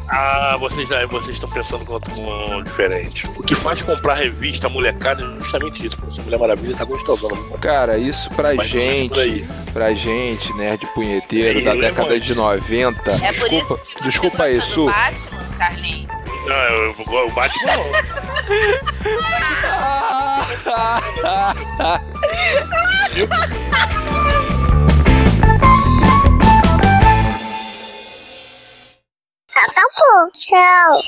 Ah, vocês ah, vocês estão pensando com, com diferente. O que faz comprar revista molecada é justamente isso. Essa Mulher Maravilha tá gostosona. Cara, isso pra Mas por gente, pra gente, nerd punheteiro É da década de 90. É por desculpa, isso que você desculpa aí, gosta do Su. Batman, Carlinhos. Não, eu, eu, o Batman não. Acabou. Tchau.